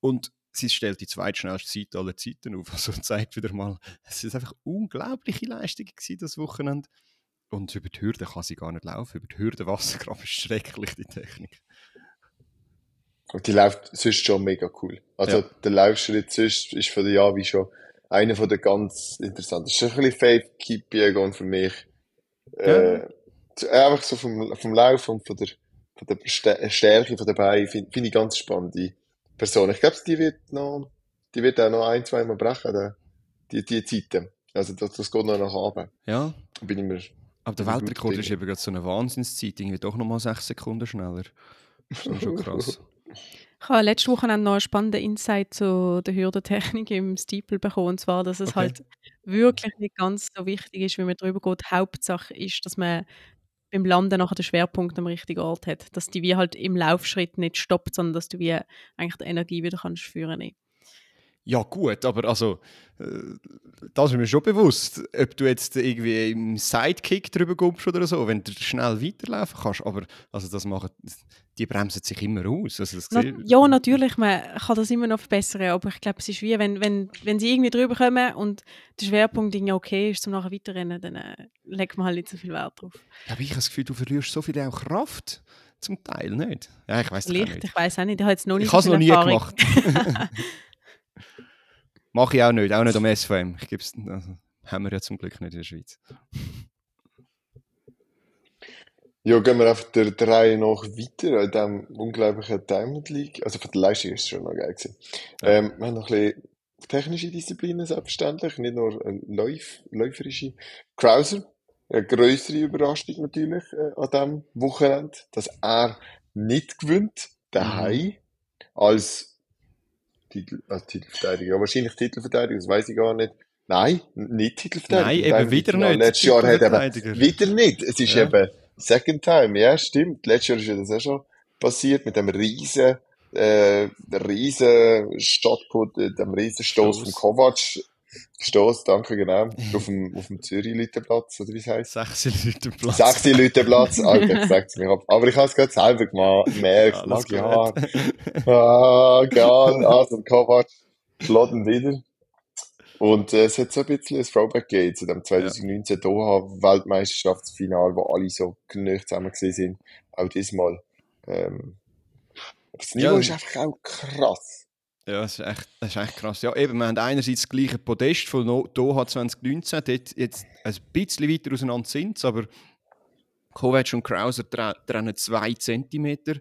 Und sie stellt die zweitschnellste Zeit aller Zeiten auf. Also zeigt wieder mal, es ist einfach unglaubliche Leistung gewesen, das Wochenende. Und über die Hürde kann sie gar nicht laufen. Über die Hürde Wassergraben ist schrecklich, die Technik. Und die läuft sonst schon mega cool. Also ja. der Laufschritt sonst ist von der Javi schon einer von der ganz interessanten. Das ist ein bisschen Faith Kipiegon für mich. Äh, ja. einfach so vom, vom Lauf und von der, von der Stärke von der Beine finde find ich ganz spannend. Person. Ich glaube, die wird noch, die wird auch noch ein, zwei Mal brechen, die, die Zeiten. Also das, das geht noch nach oben. Ja. Bin ich mir, Aber der Weltrekord ist eben gerade so eine Wahnsinnszeit, irgendwie doch noch mal sechs Sekunden schneller. Das ist schon krass. Ich habe letzte Woche noch einen spannenden Insight zu der Hürdentechnik im Steeple bekommen. Und zwar, dass es okay. halt wirklich nicht ganz so wichtig ist, wie man darüber geht. Hauptsache ist, dass man beim Landen nachher den Schwerpunkt am richtigen Ort hat. Dass die wie halt im Laufschritt nicht stoppt, sondern dass du wie eigentlich die Energie wieder kannst führen kannst. Ja, gut, aber also, äh, das ist mir schon bewusst, ob du jetzt irgendwie im Sidekick drüber kommst oder so, wenn du schnell weiterlaufen kannst. Aber also das machen, die bremsen sich immer aus. Also Na, ja, natürlich, man kann das immer noch verbessern, aber ich glaube, es ist wie, wenn, wenn, wenn sie irgendwie drüber kommen und der Schwerpunkt irgendwie okay ist, zum nachher weiterrennen, dann äh, legt man halt nicht so viel Wert drauf. Ja, aber ich habe das Gefühl, du verlierst so viel auch Kraft. Zum Teil nicht. Ja, ich weiß nicht. Ich weiß auch nicht. Ich habe jetzt noch nicht Ich habe es noch nie gemacht. Mache ich auch nicht, auch nicht am SVM. Ich gib's, also, haben wir ja zum Glück nicht in der Schweiz. Ja, gehen wir einfach der, Reihe nach weiter in diesem unglaublichen Diamond League. Also von der Leistung ist es schon noch geil gewesen. Ja. Ähm, wir haben noch ein bisschen technische Disziplinen, selbstverständlich, nicht nur Läuf, läuferische. Krauser, eine größere Überraschung natürlich äh, an diesem Wochenende, dass er nicht gewinnt, daheim, mhm. als Titel, äh, Titelverteidiger. Ja, wahrscheinlich Titelverteidiger, das weiß ich gar nicht. Nein, nicht Titelverteidiger. Nein, eben wieder nicht. Letztes Jahr hat eben, wieder nicht. Es ist ja. eben Second Time, ja, stimmt. Letztes Jahr ist ja das auch schon passiert mit dem riesen, äh, riesen Stadtput, äh, dem riesen Stoß von Kovac. Stoß, danke, genau. Auf dem, auf dem Zürich-Lütenplatz, oder wie es heisst? Sechsi-Lütenplatz. Sechsi-Lütenplatz, Alter, ich sag's mir ab. Aber ich hab's gerade selber gemacht, gemerkt, ja, ja. Ah, geil, also Kovac, schlägt ihn wieder. Und äh, es hat so ein bisschen ein Throwback gegeben zu dem 2019 ja. Doha-Weltmeisterschaftsfinal, wo alle so genügt zusammen gesehen sind. Auch diesmal. Ähm, das Niveau ja. ist einfach auch krass. Ja, das ist, echt, das ist echt krass. Ja, eben, wir haben einerseits das gleiche Podest von Doha 2019, dort jetzt ein bisschen weiter auseinander sind aber Kovac und Krauser trennen zwei Zentimeter,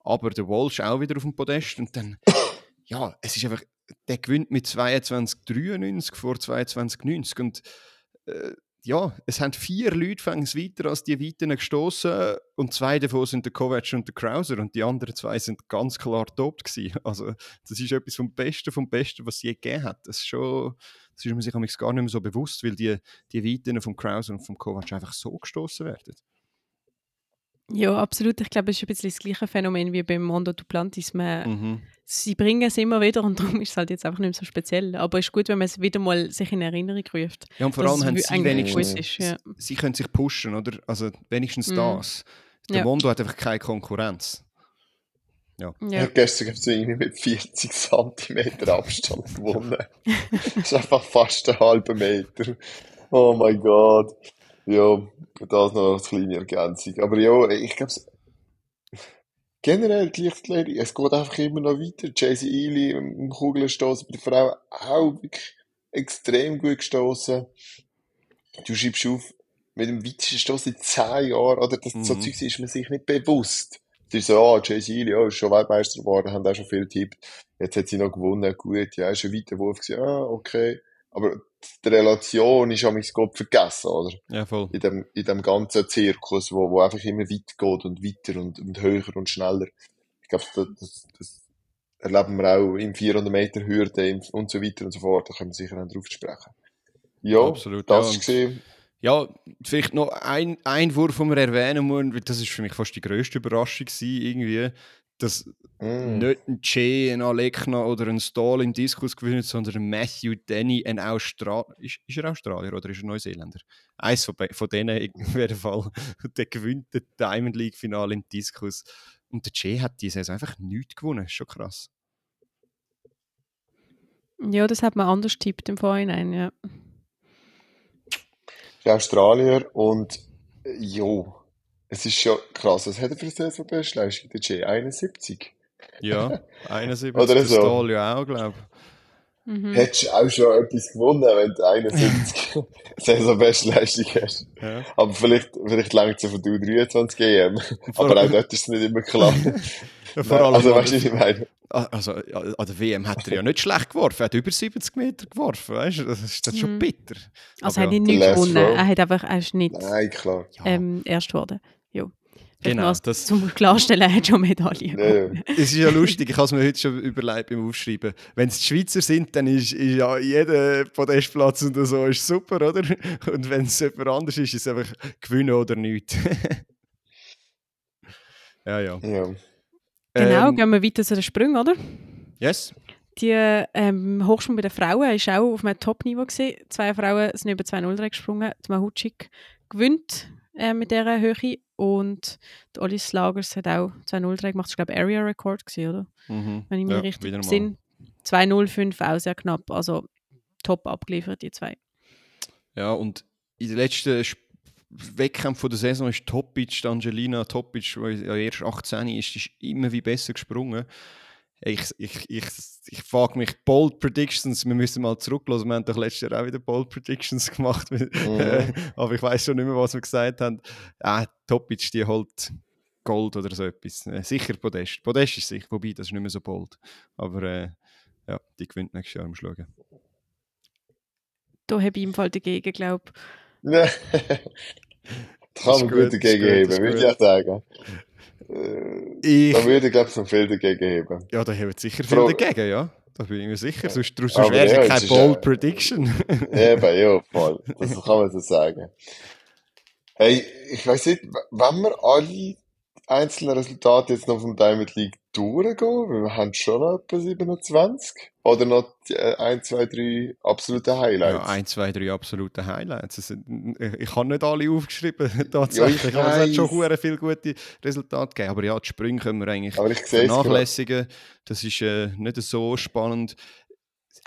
aber der Walsh auch wieder auf dem Podest. Und dann, ja, es ist einfach, der gewinnt mit 22,93 vor 22,90 und äh, ja, es haben vier Leute fangen weiter als die Weiten gestoßen und zwei davon sind der Kovac und der Krauser und die anderen zwei sind ganz klar top gewesen. Also das ist etwas vom Besten vom Besten, was es je gegeben hat. Das ist schon, das ist man sich gar nicht mehr so bewusst, weil die, die Weiten vom Krauser und vom Kovac einfach so gestoßen werden. Ja, absolut. Ich glaube, es ist ein bisschen das gleiche Phänomen wie beim Mondo Duplantis. Man, mhm. Sie bringen es immer wieder und darum ist es halt jetzt einfach nicht mehr so speziell. Aber es ist gut, wenn man es wieder mal sich in Erinnerung ruft. Ja, und vor allem haben sie wenigstens, ist, ja. sie können sich pushen, oder? Also wenigstens mhm. das. Der ja. Mondo hat einfach keine Konkurrenz. Ja. ja. ja gestern haben sie irgendwie mit 40 cm Abstand gewonnen. das ist einfach fast ein halber Meter. Oh mein Gott. Ja, das noch als kleine Ergänzung. Aber ja, ich glaube, generell die Lichtlehre, es geht einfach immer noch weiter. Jay-Z Ely im Kugelstoßen bei der Frau auch wirklich extrem gut gestoßen. Du schreibst auf, mit dem weitesten Stoß in 10 Jahren, oder das, mhm. so Zeug ist man sich nicht bewusst. Es ist so, ah, Jay-Z Ely, oh, ist schon Weltmeister geworden, haben auch schon viel getippt. Jetzt hat sie noch gewonnen, gut, ja, ist ein weiter Wurf gewesen, ah, okay. Aber die Relation ist an mein Gott vergessen, oder? Ja, voll. In dem, in dem ganzen Zirkus, wo, wo einfach immer weiter geht und weiter und, und höher und schneller. Ich glaube, das, das, erleben wir auch im 400 Meter Hürde und so weiter und so fort. Da können wir sicher auch drauf sprechen. Ja, Absolut, das ja, gesehen. Ja, vielleicht noch ein Einwurf, den wir erwähnen müssen, das ist für mich fast die grösste Überraschung gewesen, irgendwie dass mm. nicht ein Che, ein Alekna oder ein Stahl im Diskus gewinnt, sondern ein Matthew Denny, ein Australier. Ist, ist, er Australier oder ist er Neuseeländer? Eins von, von denen, in jedem Fall. Der gewinnt das Diamond League-Finale im Diskus. Und der Che hat diese Saison einfach nichts gewonnen. Ist schon krass. Ja, das hat man anders tippt im Vorhinein, ja. Australier und jo, es ist schon krass, was hat er für eine Saisonbestleistung, der J71? Ja, 71 Oder so. Stall ja auch, glaube ich. Mhm. Hättest du auch schon etwas gewonnen, wenn du 71 Saisonbestleistung hast. Ja. Aber vielleicht, vielleicht langt es von du 23 EM. Aber auch dort ist es nicht immer klar. Vor allem also, weißt du, ich meine? Also, an der WM hat er ja nicht schlecht geworfen. Er hat über 70 Meter geworfen, weißt du? Das ist das schon mhm. bitter. Also, er hat nicht gewonnen. Er hat einfach erst nicht Nein, klar. Ähm, erst geworden. Ja. Genau, das zum Klarstellen, er hat schon Medaillen. Ja. es ist ja lustig, ich habe es mir heute schon überlegt beim Aufschreiben. Wenn es die Schweizer sind, dann ist, ist ja jeder Podestplatz und so ist super, oder? Und wenn es jemand anders ist, ist es einfach gewinnen oder nichts. ja, ja. ja. Genau, ähm, gehen wir weiter zu den Sprüngen, oder? Yes. Die ähm, Hochsprung bei den Frauen war auch auf einem Top-Niveau. Zwei Frauen sind über 2-0 gesprungen. Die Mahutschik gewinnt äh, mit dieser Höhe und die Olis Lagers hat auch 2-0 gemacht. Das war, glaube ich, Area Record, gewesen, oder? Mhm. Wenn ich mich ja, richtig besinne. 2-0-5 auch sehr knapp. Also top abgeliefert, die zwei. Ja, und in den letzten Wettkämpfen von der Saison ist Topic, Angelina Topic, die ja erst 18 ist, ist immer wie besser gesprungen. Ich, ich, ich, ich frage mich, Bold Predictions, wir müssen mal zurücklassen. Wir haben doch letztes Jahr auch wieder Bold Predictions gemacht. Mhm. aber ich weiß schon nicht mehr, was wir gesagt haben. Ah, Topic, die holt Gold oder so etwas. Äh, sicher Podest. Podest ist sicher, wobei das ist nicht mehr so bold. Aber äh, ja, die gewinnt nächstes Jahr am Schlagen. Da habe ich im Fall dagegen, glaube ich. kann man gut dagegen heben, würde ich auch sagen. Äh, ich, da würde ich, glaube ich, noch viel dagegen heben. Ja, da haben sicher viel dagegen, ja. Da bin ich mir sicher. Sonst, sonst wäre ja, keine Bold Prediction. Eben, ja, voll. Das kann man so sagen. Hey, ich weiß nicht, wenn wir alle einzelnen Resultate jetzt noch vom Diamond League durchgehen, weil wir haben schon noch etwa 27. Oder noch die, äh, 1, 2, 3 absolute Highlights? Ja, 1, 2, 3 absolute Highlights. Sind, ich habe nicht alle aufgeschrieben, tatsächlich. Ja, aber es hat schon viele gute Resultate gegeben. Aber ja, die Sprünge können wir eigentlich vernachlässigen. Das ist äh, nicht so spannend.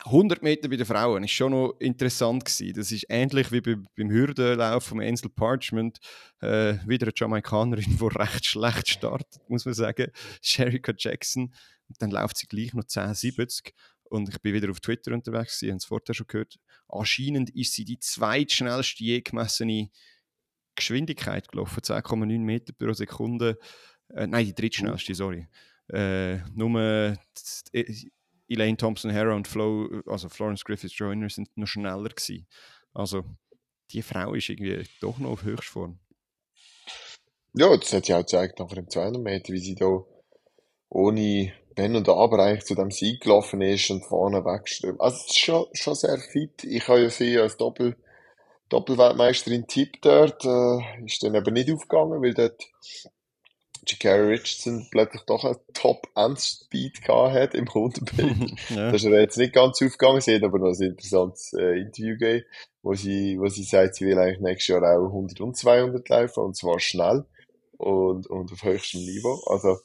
100 Meter bei den Frauen ist schon noch interessant gewesen. Das ist ähnlich wie beim Hürdenlauf vom Ansel Parchment. Äh, wieder eine Jamaikanerin, die recht schlecht startet, muss man sagen. Sherika Jackson. Und dann läuft sie gleich noch 10,70. Und ich bin wieder auf Twitter unterwegs, Sie haben es vorher schon gehört. Anscheinend ist sie die zweitschnellste je gemessene Geschwindigkeit gelaufen. 10,9 Meter pro Sekunde. Äh, nein, die drittschnellste, sorry. Äh, nur Elaine Thompson, Hera und Flo, also Florence Griffith Joyner sind noch schneller gewesen. Also die Frau ist irgendwie doch noch auf Höchstform. Ja, das hat sie auch gezeigt nach dem 200 Meter, wie sie da ohne Wenn und Aber eigentlich zu dem Sieg gelaufen ist und vorne weggeströmt. Also, es ist schon, schon sehr fit. Ich habe ja sie als Doppel, Doppelweltmeisterin tippt dort, äh, ist dann aber nicht aufgegangen, weil dort Jakari Richardson plötzlich doch einen Top-End-Speed gehabt hat im Kundenbild. ja. Das ist er jetzt nicht ganz aufgegangen. Sie hat aber noch ein interessantes äh, Interview gegeben, wo sie, wo sie sagt, sie will eigentlich nächstes Jahr auch 100 und 200 laufen, und zwar schnell und, und auf höchstem Niveau. Also,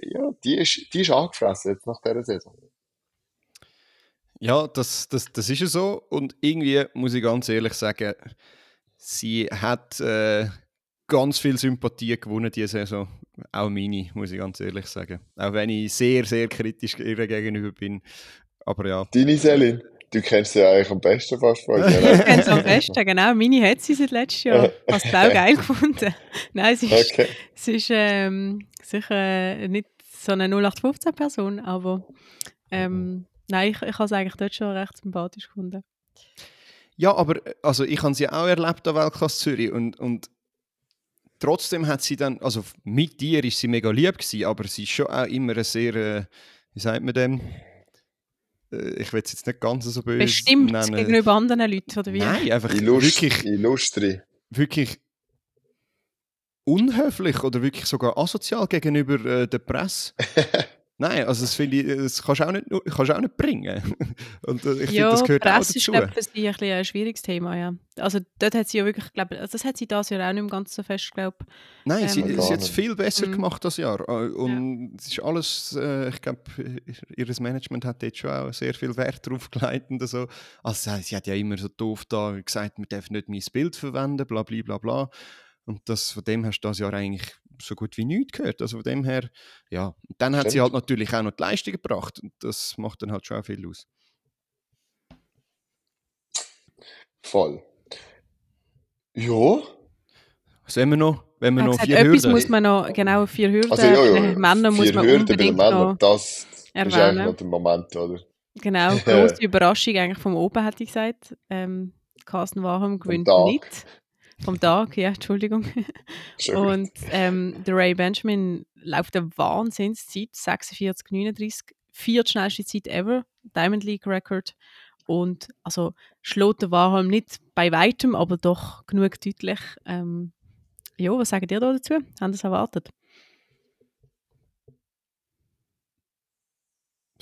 ja, die ist, die ist angefressen jetzt nach dieser Saison. Ja, das, das, das ist ja so. Und irgendwie muss ich ganz ehrlich sagen, sie hat äh, ganz viel Sympathie gewonnen diese Saison. Auch meine, muss ich ganz ehrlich sagen. Auch wenn ich sehr, sehr kritisch ihr gegenüber bin. Aber ja. Deine Selin? Du kennst sie ja eigentlich am besten fast von Ich kenne sie am besten, genau. Meine hat sie seit letztem Jahr. Hast du auch geil gefunden. Nein, sie ist, okay. sie ist ähm, sicher nicht so eine 0815-Person, aber ähm, nein, ich, ich habe sie eigentlich dort schon recht sympathisch gefunden. Ja, aber also ich habe sie auch erlebt an Weltklasse Zürich und, und trotzdem hat sie dann, also mit dir ist sie mega lieb gewesen, aber sie ist schon auch immer eine sehr, äh, wie sagt man dem? Äh, ich will es jetzt nicht ganz so böse Bestimmt nennen. gegenüber anderen Leuten, oder wie? Nein, einfach Illust wirklich... Illustri. Wirklich unhöflich oder wirklich sogar asozial gegenüber äh, der Presse. Nein, also das finde ich, das kannst du auch nicht, kannst auch nicht bringen. Und äh, ich ja, finde, das gehört Presse auch dazu. ist, glaube ich, für ein, ein schwieriges Thema, ja. Also dort hat sie ja wirklich, glaube also das hat sie das Jahr auch nicht im ganz so fest, glaube Nein, ähm, sie, sie hat es viel besser mhm. gemacht das Jahr. Äh, und ja. es ist alles, äh, ich glaube, ihr Management hat jetzt schon auch sehr viel Wert drauf gelegt und so. Also sie hat ja immer so doof da gesagt, man darf nicht mein Bild verwenden, bla bla bla bla. Und das, von dem hast du das Jahr eigentlich so gut wie nichts gehört. Also von dem her, ja. Dann hat Stimmt. sie halt natürlich auch noch die Leistung gebracht und das macht dann halt schon auch viel aus. Voll. Ja. Was haben wir noch? Wenn wir noch vier etwas Hürden. muss man noch, genau, vier Hürden. Also, ja, ja. Männer muss man Hürden unbedingt bei den Männern, das erwähnen. ist eigentlich noch der Moment, oder? Genau, große Überraschung eigentlich vom Oben, hätte ich gesagt. Ähm, Carsten Warholm gewinnt nicht. Vom Tag, ja, Entschuldigung. und ähm, der Ray Benjamin läuft eine Wahnsinnszeit, 46, 39, viertschnellste Zeit ever, Diamond League Record. Und also schlägt der Warholm nicht bei weitem, aber doch genug deutlich. Ähm, ja, was sagt ihr da dazu? Haben das erwartet?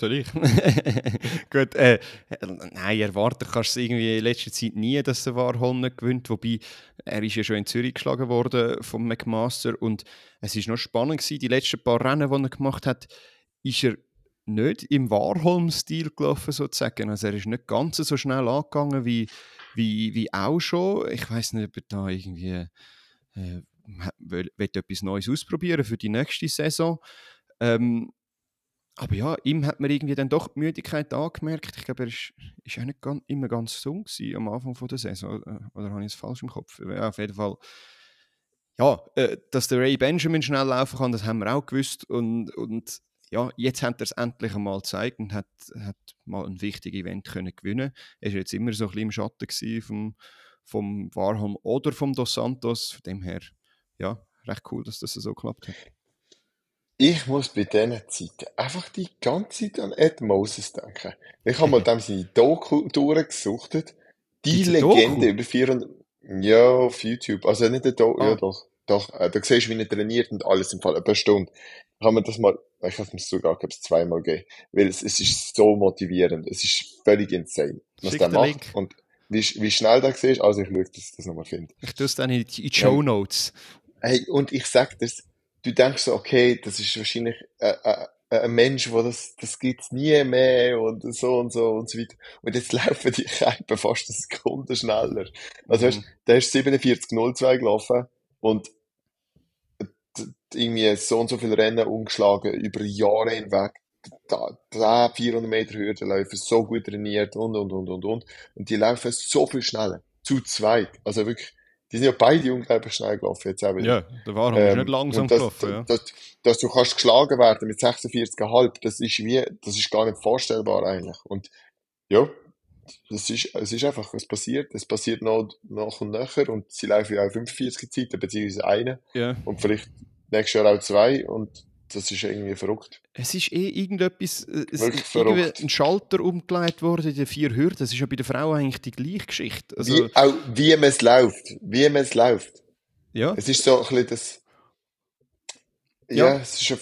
Soll ich? Gut, äh, nein, erwarten kannst du irgendwie in letzter Zeit nie, dass der Warholm gewinnt. Wobei, er ist ja schon in Zürich geschlagen worden vom McMaster. Und es war noch spannend gewesen, die letzten paar Rennen, die er gemacht hat, ist er nicht im Warholm-Stil gelaufen, sozusagen. Also er ist nicht ganz so schnell angegangen wie, wie, wie auch schon. Ich weiß nicht, ob er da irgendwie äh, will, will etwas Neues ausprobieren für die nächste Saison. Ähm, aber ja, ihm hat man irgendwie dann doch die Müdigkeit angemerkt. Ich glaube, er ist, ist auch nicht ganz, immer ganz jung am Anfang von der Saison. Äh, oder habe ich es falsch im Kopf? Ja, auf jeden Fall. Ja, äh, dass der Ray Benjamin schnell laufen kann, das haben wir auch gewusst. Und, und ja, jetzt hat er es endlich einmal gezeigt und hat, hat mal ein wichtiges Event können gewinnen. Er war jetzt immer so ein bisschen im Schatten vom, vom Warholm oder vom Dos Santos. Von dem her, ja, recht cool, dass das so geklappt hat. Ich muss bei diesen Zeiten einfach die ganze Zeit an Ed Moses denken. Ich habe mal dem seine Doku durchgesucht. Die Legende über 400, ja, auf YouTube. Also nicht der Doku, ah. ja doch. Doch, äh, da siehst du, wie er trainiert und alles im Fall, eine Stunde. Ich habe mir das mal, ich habe es sogar, glaube ich, zweimal gegeben. Weil es, es ist so motivierend. Es ist völlig insane, was der macht. Link. Und wie, wie schnell der siehst, also ich schaue, dass ich das nochmal finde. Ich tue es dann in die Show Notes. Hey, und ich sag das, du denkst so, okay, das ist wahrscheinlich äh, äh, ein Mensch, wo das, das gibt's nie mehr und so und so und so weiter. Und jetzt laufen die Kämpfe fast eine Sekunde schneller. Also, mhm. der ist 47.02 gelaufen und irgendwie so und so viele Rennen umgeschlagen über Jahre hinweg. Da, da 400 Meter Hürde laufen, so gut trainiert und, und, und, und, und. Und die laufen so viel schneller. Zu zweit. Also wirklich, die sind ja beide unglaublich schnell gelaufen jetzt auch wieder. Ja, der Warholm ähm, ist nicht langsam das, gelaufen, ja. Dass, dass, du kannst geschlagen werden mit 46,5, das ist wie, das ist gar nicht vorstellbar eigentlich. Und ja, es ist, es ist einfach, es passiert, es passiert noch, nach und nachher und sie laufen ja auch 45 Zeiten, beziehungsweise eine. Ja. Und vielleicht nächstes Jahr auch zwei und das ist irgendwie verrückt. Es ist eh irgendetwas, äh, es ist irgendwie ein Schalter umgelegt worden in den vier Hürden. Das ist ja bei der Frau eigentlich die gleiche Geschichte. Also, wie, auch wie man es läuft. Wie man es läuft. Ja. Es ist so ein bisschen das, ja, ja es ist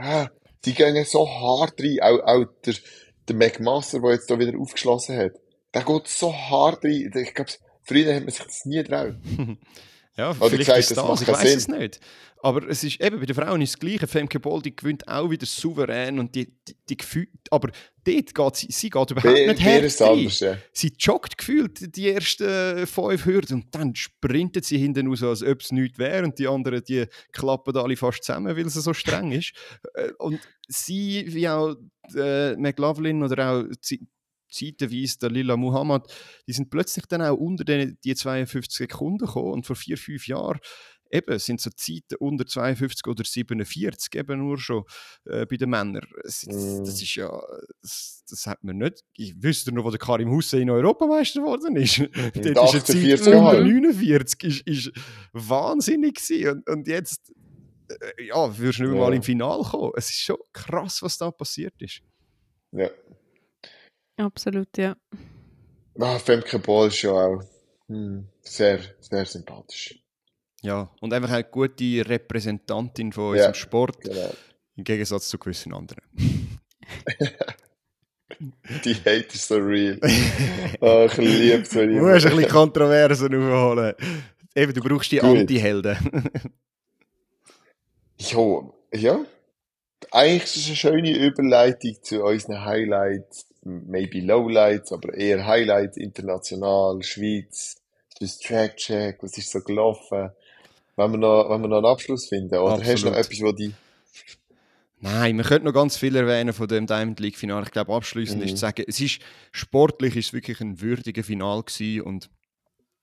ein, die gehen so hart rein. Auch, auch der, der McMaster, der jetzt da wieder aufgeschlossen hat, der geht so hart rein. Ich glaube, früher hat man sich das nie getraut. ja, Oder vielleicht gesagt, ist das, das ich weiß Sinn. es nicht. Aber es ist eben, bei den Frauen ist das Gleiche. Femke Boldi gewinnt auch wieder souverän und die, die, die Gefühl, aber dort geht sie, sie geht überhaupt Be nicht her. Ja. Sie joggt gefühlt die ersten fünf Hürden und dann sprintet sie hinten raus, als ob es nichts wäre und die anderen, die klappen alle fast zusammen, weil sie so streng ist. Äh, und sie, wie auch äh, McLaughlin oder auch zeitweise der Lila Muhammad, die sind plötzlich dann auch unter den, die 52 Sekunden gekommen und vor vier, fünf Jahren eben sind so Zeiten unter 52 oder 47 eben nur schon äh, bei den Männern. Das, mm. das ist ja, das, das, hat man nicht. Ich wüsste noch, wo der Karim Hussein Europameister geworden ist. Dort ist eine Zeit unter 49, ist, ist wahnsinnig gewesen. Und, und jetzt, äh, ja, wirst du nicht ja. mal im Finale kommen. Es ist schon krass, was da passiert ist. Ja. Absolut, ja. Ah, Femke Ball ist ja auch hm, sehr, sehr sympathisch. Ja, und einfach eine gute Repräsentantin von unserem ja, Sport, genau. im Gegensatz zu gewissen anderen. Die Hate ist so real. Oh, ich liebe es, wenn ich... Du musst ein bisschen Kontroversen aufholen. Eben, du brauchst die Anti-Helden. ja, ja. Eigentlich ist es eine schöne Überleitung zu unseren Highlights, maybe Lowlights, aber eher Highlights international, Schweiz, das Track-Check, was ist so gelaufen. Wenn wir noch, wenn wir noch einen Abschluss finden, oder Absolut. hast du noch etwas, wo die... Nein, wir könnten noch ganz viel erwähnen von dem Diamond League Finale. Ich glaube, abschließend mhm. ist zu sagen, es ist sportlich ist wirklich ein würdiger Final gewesen und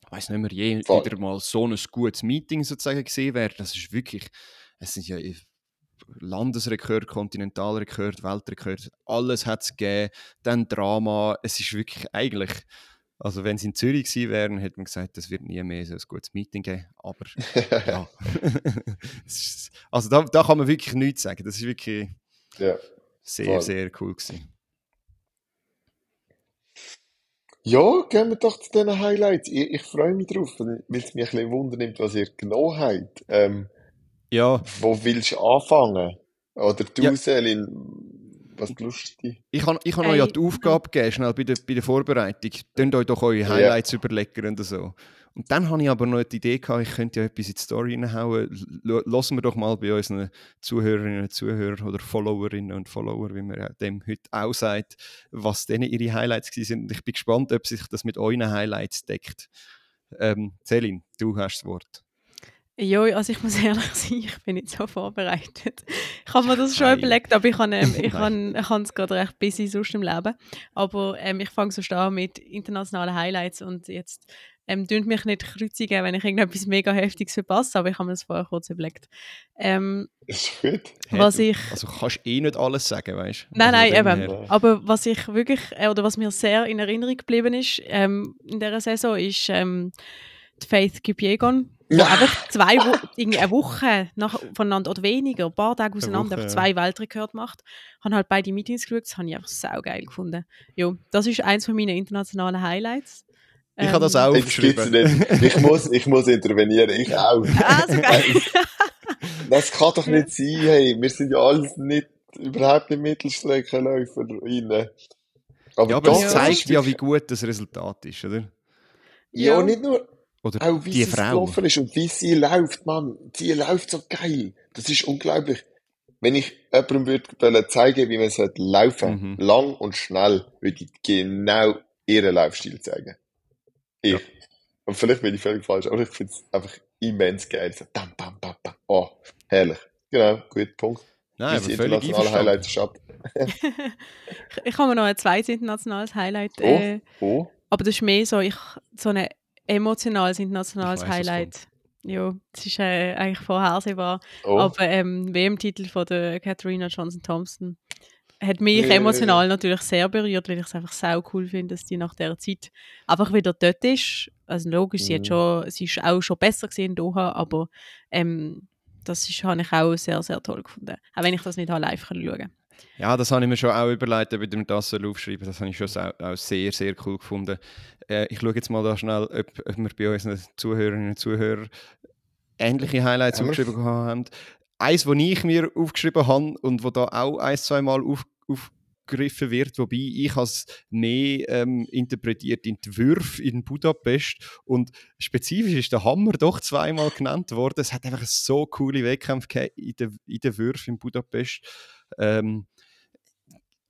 ich weiß nicht mehr, je Voll. wieder mal so ein gutes Meeting sozusagen gesehen wäre. Das ist wirklich, es sind ja Landesrekord, Kontinentalrekord, Weltrekord, alles hat es gegeben. Dann Drama, es ist wirklich eigentlich also wenn sie in Zürich gewesen wären, hätte man gesagt, es wird nie mehr so ein gutes Meeting geben. Aber ja, also da, da kann man wirklich nichts sagen. Das ist wirklich ja, sehr, voll. sehr cool gewesen. Ja, gehen wir doch zu diesen Highlights. Ich, ich freue mich drauf, weil es mich ein bisschen wundernimmt, was ihr genommen habt. Ähm, ja. Wo willst du anfangen? Oder du, ja. Selin, was lustig. Ich habe ich hab euch ja die Aufgabe gegeben, schnell bei der, bei der Vorbereitung. Könnt euch doch eure Highlights yeah. überlegen und so. Und dann habe ich aber noch die Idee gehabt, ich könnte ja etwas in die Story reinhauen. Lassen wir doch mal bei unseren Zuhörerinnen und Zuhörern oder Followerinnen und Follower, wie man dem heute auch sagt, was denn ihre Highlights sind. Ich bin gespannt, ob sich das mit euren Highlights deckt. Ähm, Celine, du hast das Wort. Ja, also ich muss ehrlich sein, ich bin nicht so vorbereitet. Ich habe mir das schon Nein. überlegt, aber ich habe ähm, ich kann, ich es gerade recht busy sonst im Leben. Aber ähm, ich fange so an mit internationalen Highlights und jetzt ähm, mich nicht kreuzigen, wenn ich irgendetwas mega Heftiges verpasse, aber ich habe mir das vorher kurz überlegt. Ähm, ist gut. Was ich, also kannst eh nicht alles sagen, weißt du? Nein, also nein, eben. Her. Aber was ich wirklich, äh, oder was mir sehr in Erinnerung geblieben ist ähm, in dieser Saison, ist ähm, die Faith Kipiegon wo einfach zwei Wo irgendwie eine Woche nach, voneinander oder weniger, ein paar Tage auseinander, Woche, zwei ja. Weltrekorde gemacht. Haben halt beide Meetings geschaut, das habe ich einfach saugeil gefunden. Jo, das ist eins von meinen internationalen Highlights. Ich ähm, habe das auch aufgeschrieben. Ich muss, ich muss intervenieren, ich auch. So geil. das kann doch nicht sein, hey, wir sind ja alles nicht, überhaupt nicht Mittelstreckenläufer rein. Aber, ja, aber das zeigt ja, wie gut das Resultat ist, oder? Ja, ja nicht nur oder auch wie die sie Frau. gelaufen ist und wie sie läuft, Mann. Sie läuft so geil. Das ist unglaublich. Wenn ich jemandem würde zeigen, wie man sollte laufen, mhm. lang und schnell, würde ich genau ihren Laufstil zeigen. Ich. Ja. Und vielleicht bin ich völlig falsch, aber ich finde es einfach immens geil. So, bam, bam, bam, bam. Oh, herrlich. Genau, gut, Punkt. Nein, aber völlig internationale Highlights schafft. ich habe mir noch ein zweites internationales Highlight. Oh, äh, oh, oh. Aber das ist mehr so, ich, so eine emotionales internationales Highlight. Ja, das ist äh, eigentlich vorhersehbar. Oh. Aber ähm, WM-Titel von der Katharina Johnson-Thompson. hat mich äh, emotional natürlich sehr berührt, weil ich es einfach sau cool finde, dass die nach der Zeit einfach wieder dort ist. Also logisch, sie, hat mhm. schon, sie ist auch schon besser gesehen in Doha, aber ähm, das ist, habe ich auch sehr, sehr toll gefunden. Auch wenn ich das nicht live schauen kann. Ja, das habe ich mir schon auch überlegt, ob ich mir das aufschreiben Das habe ich schon auch, auch sehr, sehr cool gefunden. Äh, ich schaue jetzt mal da schnell, ob, ob wir bei unseren Zuhörerinnen und Zuhörern ähnliche Highlights aufgeschrieben haben. Eins, das ich mir aufgeschrieben habe und wo da auch ein, zwei Mal auf, aufgegriffen wird, wobei ich es mehr ähm, interpretiert in die Würfe in Budapest und spezifisch ist der Hammer doch zweimal genannt worden. Es hat einfach so coole Wettkämpfe in den, in den Würfen in Budapest. Ähm,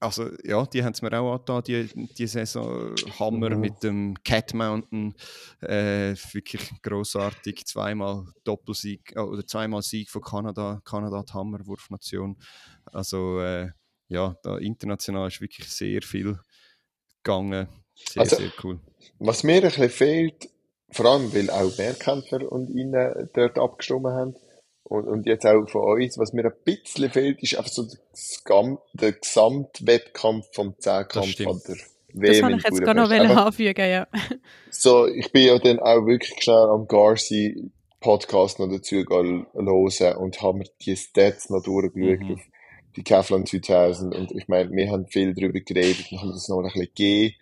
also ja, die haben es mir auch angetan, die, die Saison Hammer mhm. mit dem Cat Mountain, äh, wirklich großartig, zweimal Doppelsieg äh, oder zweimal Sieg von Kanada, Kanada die Hammerwurfnation. Also äh, ja, da international ist wirklich sehr viel gegangen, sehr, also, sehr cool. Was mir ein bisschen fehlt, vor allem weil auch Mehrkämpfer und ihnen dort abgestimmt haben, und, und jetzt auch von uns, was mir ein bisschen fehlt, ist einfach so der Gesamtwettkampf vom Zehnkampf an der WM Das habe ich jetzt gar noch anfügen, ja. So, ich bin ja dann auch wirklich schnell am Garci Podcast noch dazu hören und habe mir die Stats noch durchgeschaut mhm. auf die Kevlan 2000 und ich meine, wir haben viel darüber geredet und haben das noch ein bisschen gegeben.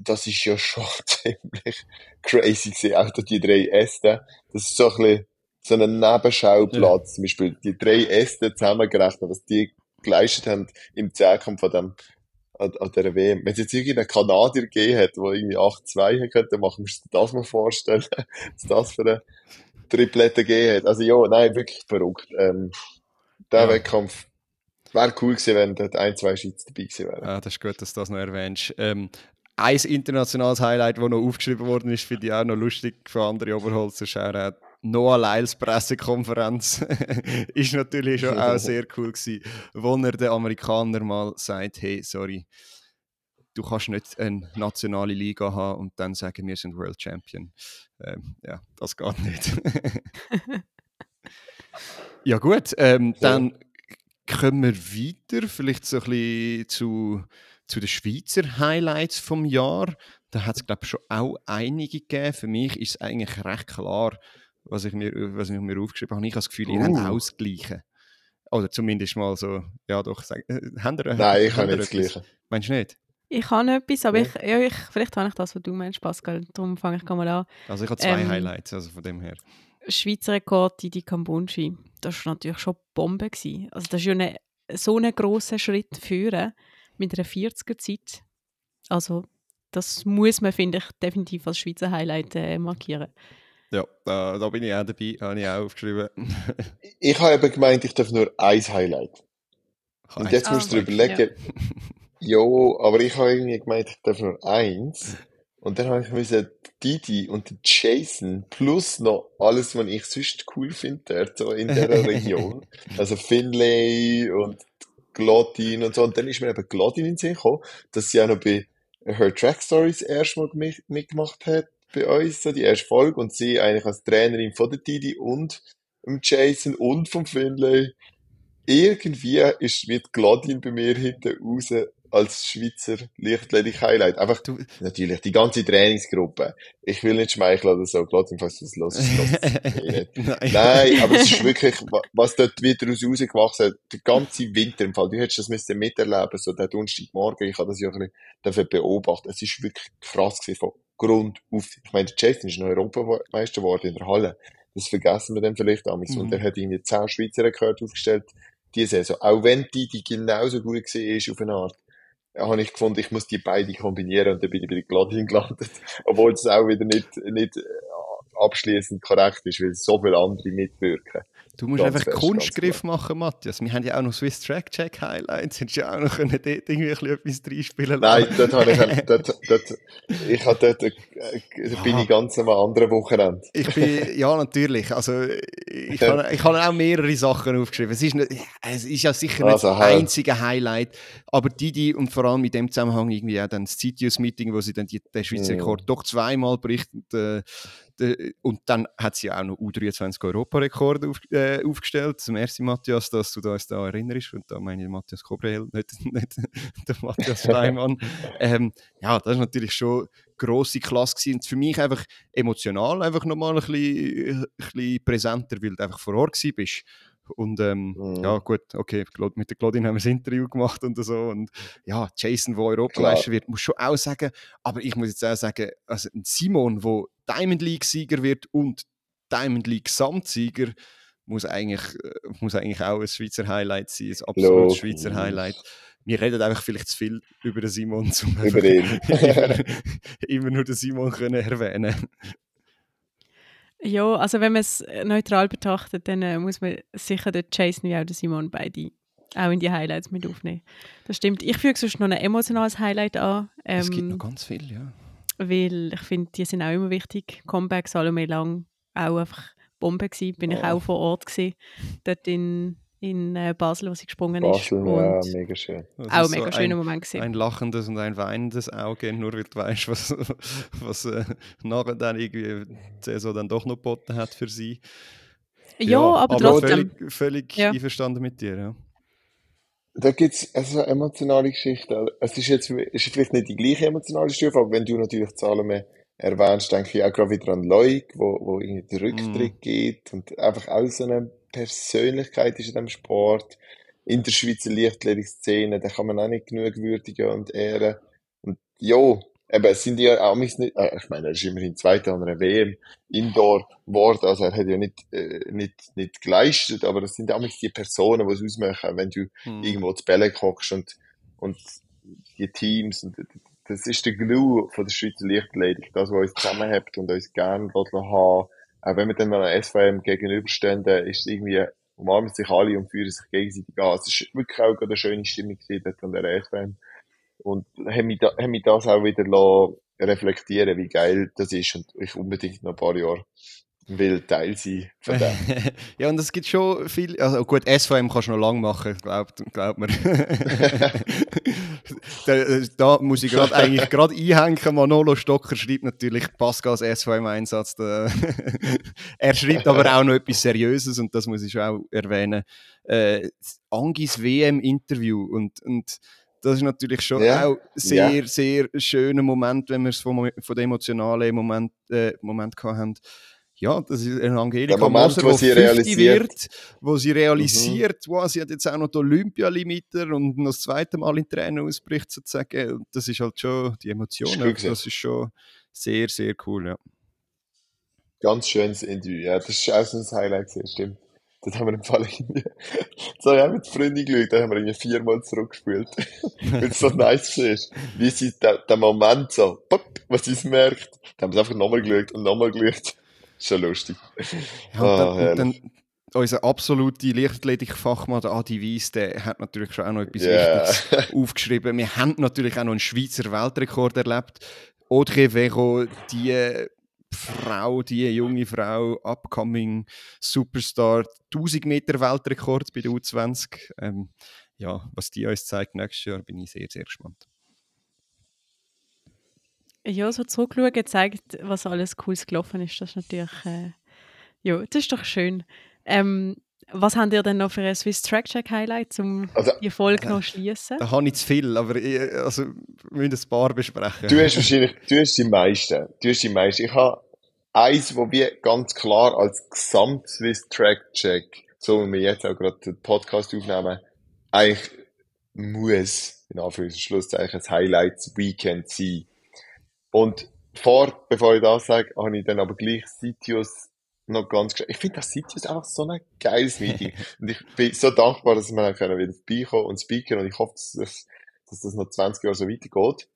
Das ist ja schon ziemlich crazy gewesen, auch die drei Äste. Das ist so ein bisschen so einen Nebenschauplatz, ja. zum Beispiel die drei Äste zusammengerechnet, was die geleistet haben im Zehnkampf von dem, an, an der WM. Wenn es jetzt irgendeinen Kanadier gegeben hat, der irgendwie 8-2 hat, könnte, machen wir uns das mal vorstellen, was das für eine Triplette gegeben hat. Also ja, nein, wirklich verrückt. Ähm, der ja. Wettkampf wäre cool gewesen, wenn dort ein, zwei Schweizer dabei gewesen wären. Ja, das ist gut, dass du das noch erwähnst. Ähm, ein internationales Highlight, das noch aufgeschrieben worden ist, finde ich auch noch lustig für andere Oberholzer Shoutout Noah Lyles Pressekonferenz ist natürlich schon auch sehr cool gewesen, wo er den Amerikaner mal sagt, hey, sorry, du kannst nicht eine nationale Liga haben und dann sagen, wir sind World Champion. Ähm, ja, das geht nicht. ja gut, ähm, dann kommen wir weiter, vielleicht so ein bisschen zu, zu den Schweizer Highlights vom Jahr. Da hat es, glaube ich, schon auch einige gegeben. Für mich ist es eigentlich recht klar, was ich mir, was ich mir aufgeschrieben habe. Ich habe das Gefühl, uh. ihr habt uh. ausgleichen. Oder zumindest mal so, ja doch, sag, äh, habt ihr, Nein, ich habe nicht das Gleiche. Meinst du nicht? Ich habe etwas, aber ich, ja, ich, vielleicht habe ich das, was du meinst, Pascal. Darum fange ich mal an. Also ich habe zwei ähm, Highlights, also von dem her. Schweizer Rekord in die Kambunchi. Das war natürlich schon Bombe. Gewesen. Also das ist ja eine, so ein grosser Schritt führen mit einer 40er-Zeit. Also das muss man, finde ich, definitiv als Schweizer Highlight äh, markieren. Ja, da, da bin ich auch dabei, habe ich auch aufgeschrieben. ich habe eben gemeint, ich darf nur ein Highlight. Und jetzt musst du dir überlegen, ja. jo, aber ich habe irgendwie gemeint, ich darf nur eins. Und dann habe ich müssen Didi und Jason plus noch alles, was ich sonst cool finde, so in der Region. also Finlay und Glodin und so. Und dann ist mir eben Glodin in den Sinn gekommen, dass sie auch noch bei Her Track Stories erstmal mitgemacht hat bei uns, so die erste Folge, und sie eigentlich als Trainerin von der Didi und dem Jason und vom Finlay. Irgendwie ist, wird Gladin bei mir hinten raus als Schweizer Lichtledig Highlight. Einfach, du, natürlich, die ganze Trainingsgruppe. Ich will nicht schmeicheln oder so, Gladin, falls das los Nein. Nein, aber es ist wirklich, was dort wieder rausgewachsen hat, der ganze Winter im Fall, du hättest das müssen miterleben, so der Donnerstagmorgen, ich habe das ja ein bisschen beobachtet. Es ist wirklich krass gewesen, von Grund auf. Ich meine, Jason ist noch Europameister geworden in der Halle. Das vergessen wir dann vielleicht damals. Mhm. Und er hat irgendwie 10 Schweizer Rekorde aufgestellt, diese Saison. Auch wenn die, die genauso gut war auf eine Art, habe ich gefunden, ich muss die beiden kombinieren und dann bin ich bei der Gladin gelandet. Obwohl es auch wieder nicht, nicht äh, abschließend korrekt ist, weil so viele andere mitwirken. Du musst ganz einfach fest, Kunstgriff machen, Matthias. Wir haben ja auch noch Swiss Track Check Highlights. Hättest du ja auch noch können dort irgendwie etwas reinspielen Nein, dort habe ich, dort, dort, ich habe dort, äh, bin ich ganz am anderen Wochenende. Ich bin, ja, natürlich. Also, ich habe, ich habe auch mehrere Sachen aufgeschrieben. Es ist, nicht, es ist ja sicher nicht also, das einzige Highlight, aber die, die, und vor allem in dem Zusammenhang irgendwie auch dann das CITIUS-Meeting, wo sie dann die, den Schweizer mm. Rekord doch zweimal berichtet, äh, und dann hat sie auch noch U23 Europarekord auf, äh, äh, aufgestellt. Merci, Matthias, dass du uns da erinnerst. Und da meine ich Matthias Kobrel, nicht, nicht der Matthias Steinmann. ähm, ja, das ist natürlich schon eine grosse Klasse gewesen. Für mich einfach emotional einfach nochmal ein bisschen, ein bisschen präsenter, weil du einfach vor Ort bist. Und ähm, mhm. ja, gut, okay, mit der Claudine haben wir das Interview gemacht und so. Und ja, Jason, der Europameister wird, muss schon auch sagen. Aber ich muss jetzt auch sagen, also Simon, der Diamond League-Sieger wird und Diamond League Gesamtsieger, muss eigentlich, äh, muss eigentlich auch ein Schweizer Highlight sein, ein absolutes Schweizer Highlight. Wir reden einfach vielleicht zu viel über den Simon, um über ihn. immer, immer nur den Simon können erwähnen ja, also wenn man es neutral betrachtet, dann äh, muss man sicher den Jason wie auch den Simon beide auch in die Highlights mit aufnehmen. Das stimmt. Ich füge sonst noch ein emotionales Highlight an. Ähm, es gibt noch ganz viel, ja. Weil ich finde, die sind auch immer wichtig. Comeback Salome Lang auch einfach Bombe gewesen. Bin oh. ich auch vor Ort gewesen. Dort in in äh, Basel, wo sie gesprungen Basel, ist. ja, mega schön. Das auch ein mega so schöner ein, Moment gewesen. Ein lachendes und ein weinendes Auge, nur weil du weißt, was, was äh, nachher dann irgendwie die Saison dann doch noch geboten hat für sie. Ja, ja aber, aber trotzdem. Völlig, völlig ja. einverstanden mit dir, ja. Da gibt es also eine emotionale Geschichte. Es ist jetzt ist vielleicht nicht die gleiche emotionale Stufe, aber wenn du natürlich Salome erwähnst, denke ich auch gerade wieder an Leuk, wo, wo irgendwie den Rücktritt mm. geht und einfach auch so eine Persönlichkeit ist in diesem Sport. In der Schweizer Leichtathletik-Szene, da kann man auch nicht genug würdigen und ehren. Und ja, eben, es sind ja auch nicht, äh, ich meine, er ist immerhin Zweiter an einer WM Indoor geworden, also er hat ja nicht, äh, nicht, nicht geleistet, aber das sind auch nicht die Personen, die es ausmachen, wenn du hm. irgendwo zu Bälle kochst und, und die Teams und das ist der Glue von der Schweizer Leichtathletik, das, was uns zusammenhält und uns gerne haben auch wenn wir dann mal einer SVM gegenüberstehen, ist es irgendwie, umarmen sich alle und führen sich gegenseitig an. Es ist wirklich auch eine schöne Stimmung dort an der SVM. Und haben mich, da, haben mich das auch wieder reflektieren wie geil das ist und ich unbedingt noch ein paar Jahre will Teil sein von dem. ja, und es gibt schon viel, also gut, SVM kannst du noch lange machen, glaubt, glaubt mir. da, da, muss ich gerade eigentlich gerade einhängen, Manolo Stocker schreibt natürlich Pascals SVM-Einsatz. er schreibt aber auch noch etwas Seriöses und das muss ich schon auch erwähnen. Äh, Angis WM-Interview und, und das ist natürlich schon ja. auch sehr, ja. sehr schöner Moment, wenn wir es von, von dem emotionalen Moment, äh, Moment gehabt haben ja, das ist ein Angelika Moment, Moser, wo sie realisiert. Wird, wo sie realisiert, mhm. wow, sie hat jetzt auch noch die Olympialimiter und noch das zweite Mal in Tränen ausbricht sozusagen. Und das ist halt schon die Emotion. Das, das ist schon sehr, sehr cool, ja. Ganz schönes Interview, ja. Das ist auch so ein Highlight, sehr stimmt. Das haben wir im Fall irgendwie, so ja, mit Freunden geschaut, da haben wir irgendwie viermal zurückgespielt. Weil es so nice ist. Wie sie, der, der Moment so, pop, was sie es merkt. Da haben wir einfach nochmal geschaut und nochmal geschaut. Schon lustig. Ja, und dann, oh, und dann, unser absolute Leichtathletik-Fachmann, Adi Weiss, der hat natürlich schon auch noch etwas yeah. Wichtiges aufgeschrieben. Wir haben natürlich auch noch einen Schweizer Weltrekord erlebt. Audrey Vero, die Frau, die junge Frau, upcoming Superstar, 1000 Meter Weltrekord bei der U20. Ähm, ja, was die uns zeigt nächstes Jahr, bin ich sehr, sehr gespannt. Ja, so zurückschauen zeigt, was alles Cooles gelaufen ist. Das ist natürlich, äh, ja, das ist doch schön. Ähm, was habt ihr denn noch für ein Swiss Track Check Highlight, um also, die Folge noch zu schließen? Da habe ich zu viel, aber ich, also, wir müssen ein paar besprechen. Du hast wahrscheinlich, du hast die meisten. Du hast die meisten. Ich habe eins, wo wir ganz klar als Gesamt-Swiss Track Check, so wie wir jetzt auch gerade den Podcast aufnehmen, eigentlich muss, in Anführungszeichen, ein Highlights Weekend sein. Und vor, bevor ich das sage, habe ich dann aber gleich Sitius noch ganz Ich finde das Sitius einfach so ein geiles Meeting. und ich bin so dankbar, dass wir dann wieder vorbeikommen und speaken und ich hoffe, dass das, dass das noch 20 Jahre so weitergeht.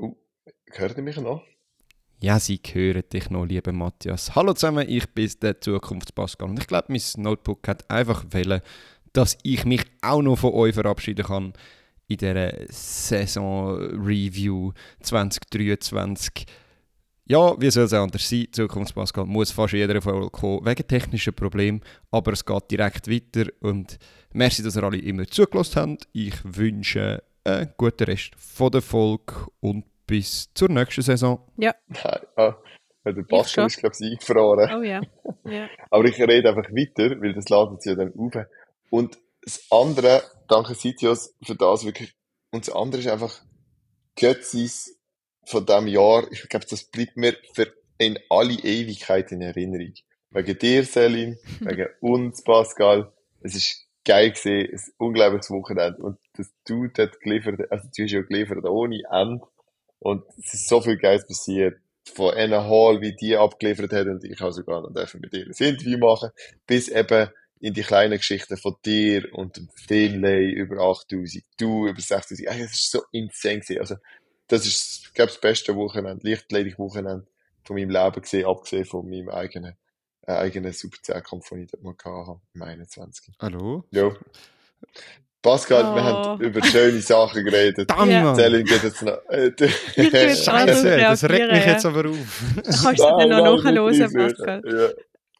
Uh, hört ihr mich noch? Ja, sie hören dich noch, lieber Matthias. Hallo zusammen, ich bin der Zukunftspascal und ich glaube, mein Notebook hat einfach wollen, dass ich mich auch noch von euch verabschieden kann in dieser Saison-Review 2023. Ja, wie soll es anders sein? Zukunftspascal muss fast jeder Folge kommen, wegen technischen Problemen, aber es geht direkt weiter und merci, dass ihr alle immer zugelassen habt. Ich wünsche einen guten Rest von der Folge und bis zur nächsten Saison. Ja. Weil der Bastian ist, glaube ich, eingefroren. Oh ja. ja. Aber ich rede einfach weiter, weil das ladet sich ja dann auf. Und das andere, danke Sitios für das wirklich. Und das andere ist einfach Götzis von diesem Jahr. Ich glaube, das bleibt mir für in alle Ewigkeit in Erinnerung. Wegen dir, Selin, wegen uns, Pascal. Es ist geil gesehen, ein unglaubliches Wochenende. Und das du dort geliefert, also du hast ja geliefert ohne Ende. Und es ist so viel Geiles passiert. Von Anna Hall, wie die abgeliefert hat, und ich habe sogar noch dürfen mit ihr ein Interview machen, bis eben in die kleinen Geschichten von dir und dem Finlay über 8000, du über 6000. Es ist so insane gewesen. Also, das ist, glaube ich, das beste Wochenende, lichtledig Wochenende von meinem Leben gesehen, abgesehen von meinem eigenen, äh, eigenen Super 10 Kampf, den ich dort mal hatte, im 21. Hallo? Ja. Pascal, oh. wir haben über schöne Sachen geredet. Dann, ja. Selin geht jetzt noch. Äh, Scheiße, das regt mich jetzt aber auf. Kannst du dann noch nachhören, Pascal? Ja.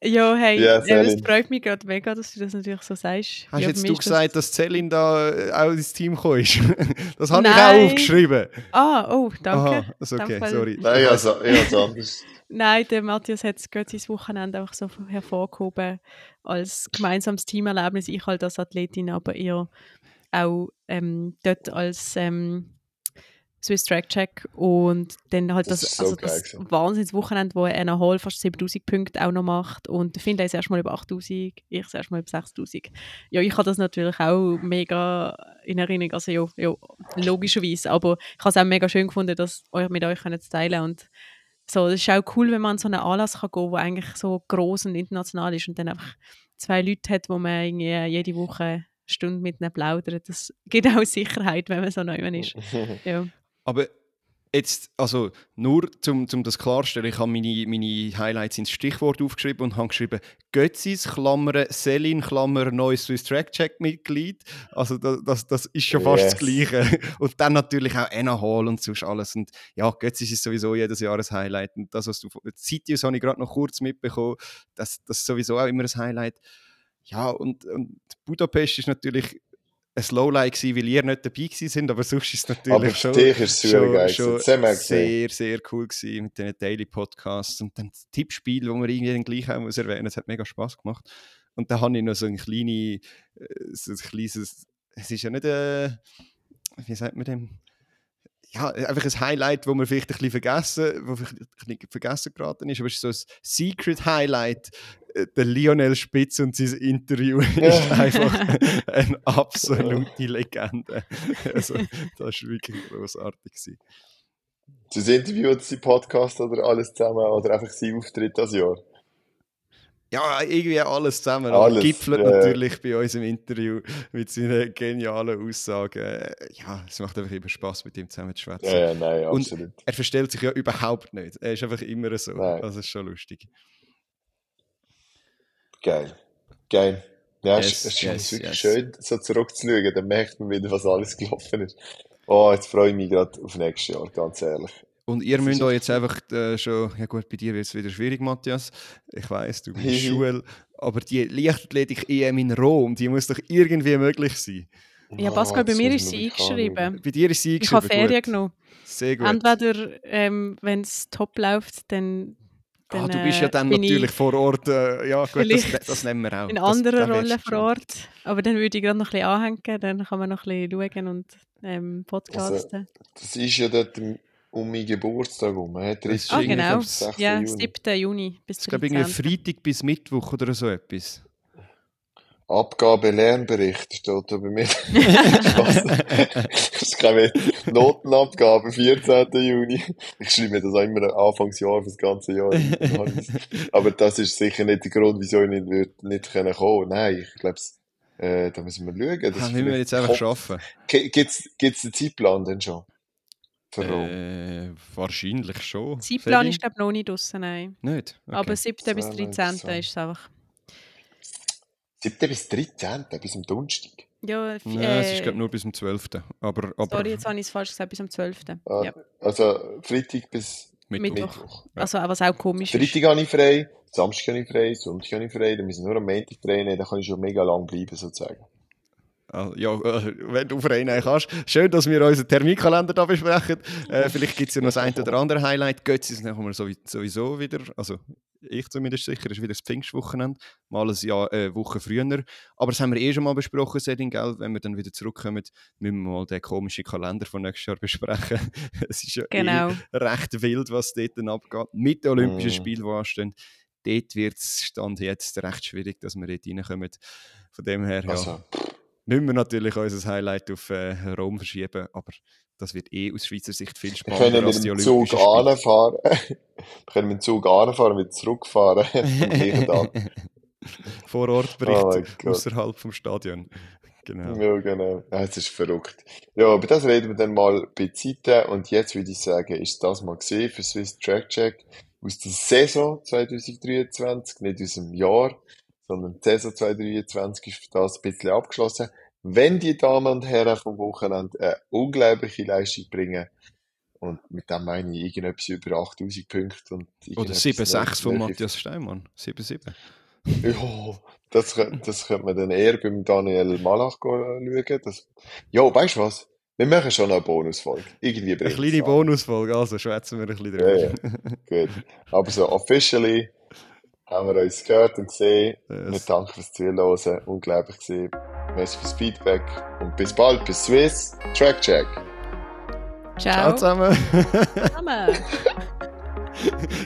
Ja, hey, ja, es freut mich gerade mega, dass du das natürlich so sagst. Hast ja, jetzt du gesagt, dass Celine da äh, auch ins Team gekommen ist? das habe ich auch aufgeschrieben. Ah, oh, danke. Aha, ist okay, sorry. Nein, also, ich habe anders. Nein, der Matthias hat es gerade sein Wochenende einfach so hervorgehoben als gemeinsames Teamerlebnis. Ich halt als Athletin, aber eher auch ähm, dort als ähm, Swiss Track Check und dann halt das, das, so also das Wahnsinnswochenende, wo einer Hall fast 7000 Punkte auch noch macht und der Finlay ist erstmal über 8000, ich erstmal über 6000. Ja, ich habe das natürlich auch mega in Erinnerung, also ja, ja logischerweise, aber ich habe es auch mega schön gefunden, das mit euch zu teilen und so, das ist auch cool, wenn man an so einen Anlass kann gehen, der eigentlich so groß und international ist und dann einfach zwei Leute hat, wo man irgendwie jede Woche Stunde mit ihnen plaudert. Das gibt auch Sicherheit, wenn man so neu ist. ja. Aber jetzt, also nur um, um das klarzustellen, ich habe meine, meine Highlights ins Stichwort aufgeschrieben und habe geschrieben Götzis, Klammern, Selin, Klammer, neues Swiss Track Check Mitglied. Also das, das, das ist schon fast yes. das Gleiche. Und dann natürlich auch Anna Hall und sonst alles. Und ja, Götzis ist sowieso jedes Jahr ein Highlight. Und das, was du Citius habe ich gerade noch kurz mitbekommen, das, das ist sowieso auch immer ein Highlight. Ja, und, und Budapest ist natürlich ein Lowlight gewesen, weil ihr nicht dabei sind, aber sonst ist es natürlich aber schon, ist schon, schon sehr, sehr cool gewesen mit diesen Daily Podcasts und das Tippspiel, wo man irgendwie den gleich auch muss erwähnen, es hat mega Spaß gemacht. Und da habe ich noch so ein kleines, äh, so ein kleines, es ist ja nicht, äh, wie sagt man dem, ja, einfach ein Highlight, wo man vielleicht ein bisschen vergessen, wo vielleicht ein bisschen vergessen geraten ist, aber es ist so ein Secret Highlight. Äh, der Lionel Spitz und sein Interview ist einfach eine absolute Legende. Also, das war wirklich großartig. Das Interview oder sein Podcast oder alles zusammen oder einfach sein Auftritt das Jahr? Ja, irgendwie alles zusammen. Alles, gipfelt ja. natürlich bei uns im Interview mit seinen genialen Aussagen. Ja, es macht einfach immer Spaß, mit ihm zusammen zu schwätzen. Ja, ja, nein, absolut. Und er verstellt sich ja überhaupt nicht. Er ist einfach immer so. Nein. Das ist schon lustig. Geil. Geil. Ja, yes, es, es yes, ist wirklich yes. schön, so zurückzuschauen. Dann merkt man wieder, was alles gelaufen ist. Oh, jetzt freue ich mich gerade auf nächstes Jahr, ganz ehrlich. Und ihr müsst euch jetzt einfach äh, schon, ja gut, bei dir wird es wieder schwierig, Matthias. Ich weiß, du bist Schule, aber die Leichtathletik-EM in Rom, die muss doch irgendwie möglich sein. Ja, Pascal, bei mir ist sie eingeschrieben. Bei dir ist sie eingeschrieben. Ich habe Ferien genommen. Sehr gut. Entweder, ähm, wenn es top läuft, dann. dann ah, du bist ja äh, dann natürlich vor Ort. Äh, ja, gut, das, das, nehmen wir auch. In anderer Rolle vor Ort. Aber dann würde ich gerade noch ein bisschen anhängen, dann kann man noch ein bisschen schauen und ähm, podcasten. Also, das ist ja dort um meinen Geburtstag herum. Ah, genau. Ja, 7. Juni bis Ich glaube, irgendwie Freitag bis Mittwoch oder so etwas. Abgabe Lernbericht steht da bei mir. das ist keine Notenabgabe, 14. Juni. Ich schreibe mir das auch immer Anfangsjahr für das ganze Jahr. Aber das ist sicher nicht der Grund, wieso ich nicht, nicht, nicht kommen können. Nein, ich glaube, äh, da müssen wir schauen. Das müssen wir jetzt einfach schaffen. Gibt es einen Zeitplan denn schon? Äh, wahrscheinlich schon. Zeitplan ist glaube ich noch nicht draußen, nein. Nicht? Okay. Aber 7. bis 13. ist es einfach. 7. bis 13. bis zum Donnerstag? Ja, äh, Nein, es ist glaube nur bis zum 12. Aber, aber, Sorry, jetzt habe ich es falsch gesagt, bis zum 12. Ah, ja. Also Freitag bis Mittwoch. Mittwoch. Ja. Also, was auch komisch Freitag ist. Freitag habe ich frei, Samstag habe ich frei, Sonntag habe ich frei, dann müssen wir nur am Montag trainieren, dann kann ich schon mega lang bleiben, sozusagen. Ah, ja, äh, wenn du Vereine kannst. Schön, dass wir unseren Terminkalender da besprechen. Äh, vielleicht gibt es ja noch das ein oder andere Highlight. Götz ist wir sowieso wieder, also ich zumindest sicher, ist wieder das Pfingstwochenende. Mal ein Jahr, äh, Woche früher. Aber das haben wir eh schon mal besprochen, Sedin, gell? Wenn wir dann wieder zurückkommen, müssen wir mal den komischen Kalender von nächstes Jahr besprechen. es ist ja eh genau. eh recht wild, was dort dann abgeht. Mit den Olympischen mm. Spielen, die anstehen. Dort wird es Stand jetzt recht schwierig, dass wir dort reinkommen. Von dem her, ja. Also müssen wir natürlich unser Highlight auf äh, Rom verschieben, aber das wird eh aus Schweizer Sicht viel spannender als die Olympischen Zug anfahren. wir können mit dem Zug anfahren und wieder zurückfahren Vor Ort Bericht oh außerhalb vom Stadion. Genau. Ja, genau. Es ist verrückt. Ja, aber das reden wir dann mal bei Zeiten. Und jetzt würde ich sagen, ist das mal gesehen für Swiss Track Check aus der Saison 2023, nicht aus dem Jahr sondern die Saison 2023 ist für das ein bisschen abgeschlossen. Wenn die Damen und Herren vom Wochenende eine unglaubliche Leistung bringen, und mit dem meine ich irgendetwas über 8000 Punkte. Und Oder 7-6 von Matthias Steinmann. 7-7. Ja, das, das könnte man dann eher beim Daniel Malach schauen. Das, ja, weißt du was? Wir machen schon eine Bonusfolge. Irgendwie Eine kleine Bonusfolge, also schwätzen wir ein bisschen drüber. Ja, ja. Gut. Aber so officially haben wir uns gehört und gesehen. Yes. Wir danken fürs Zuhören. Unglaublich gesehen. Merci fürs Feedback. Und bis bald bis Swiss Track Check. Ciao. Ciao zusammen. zusammen.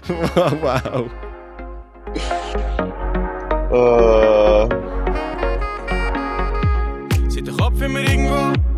wow, wow. Uh. Zit de Kopf immer irgendwo?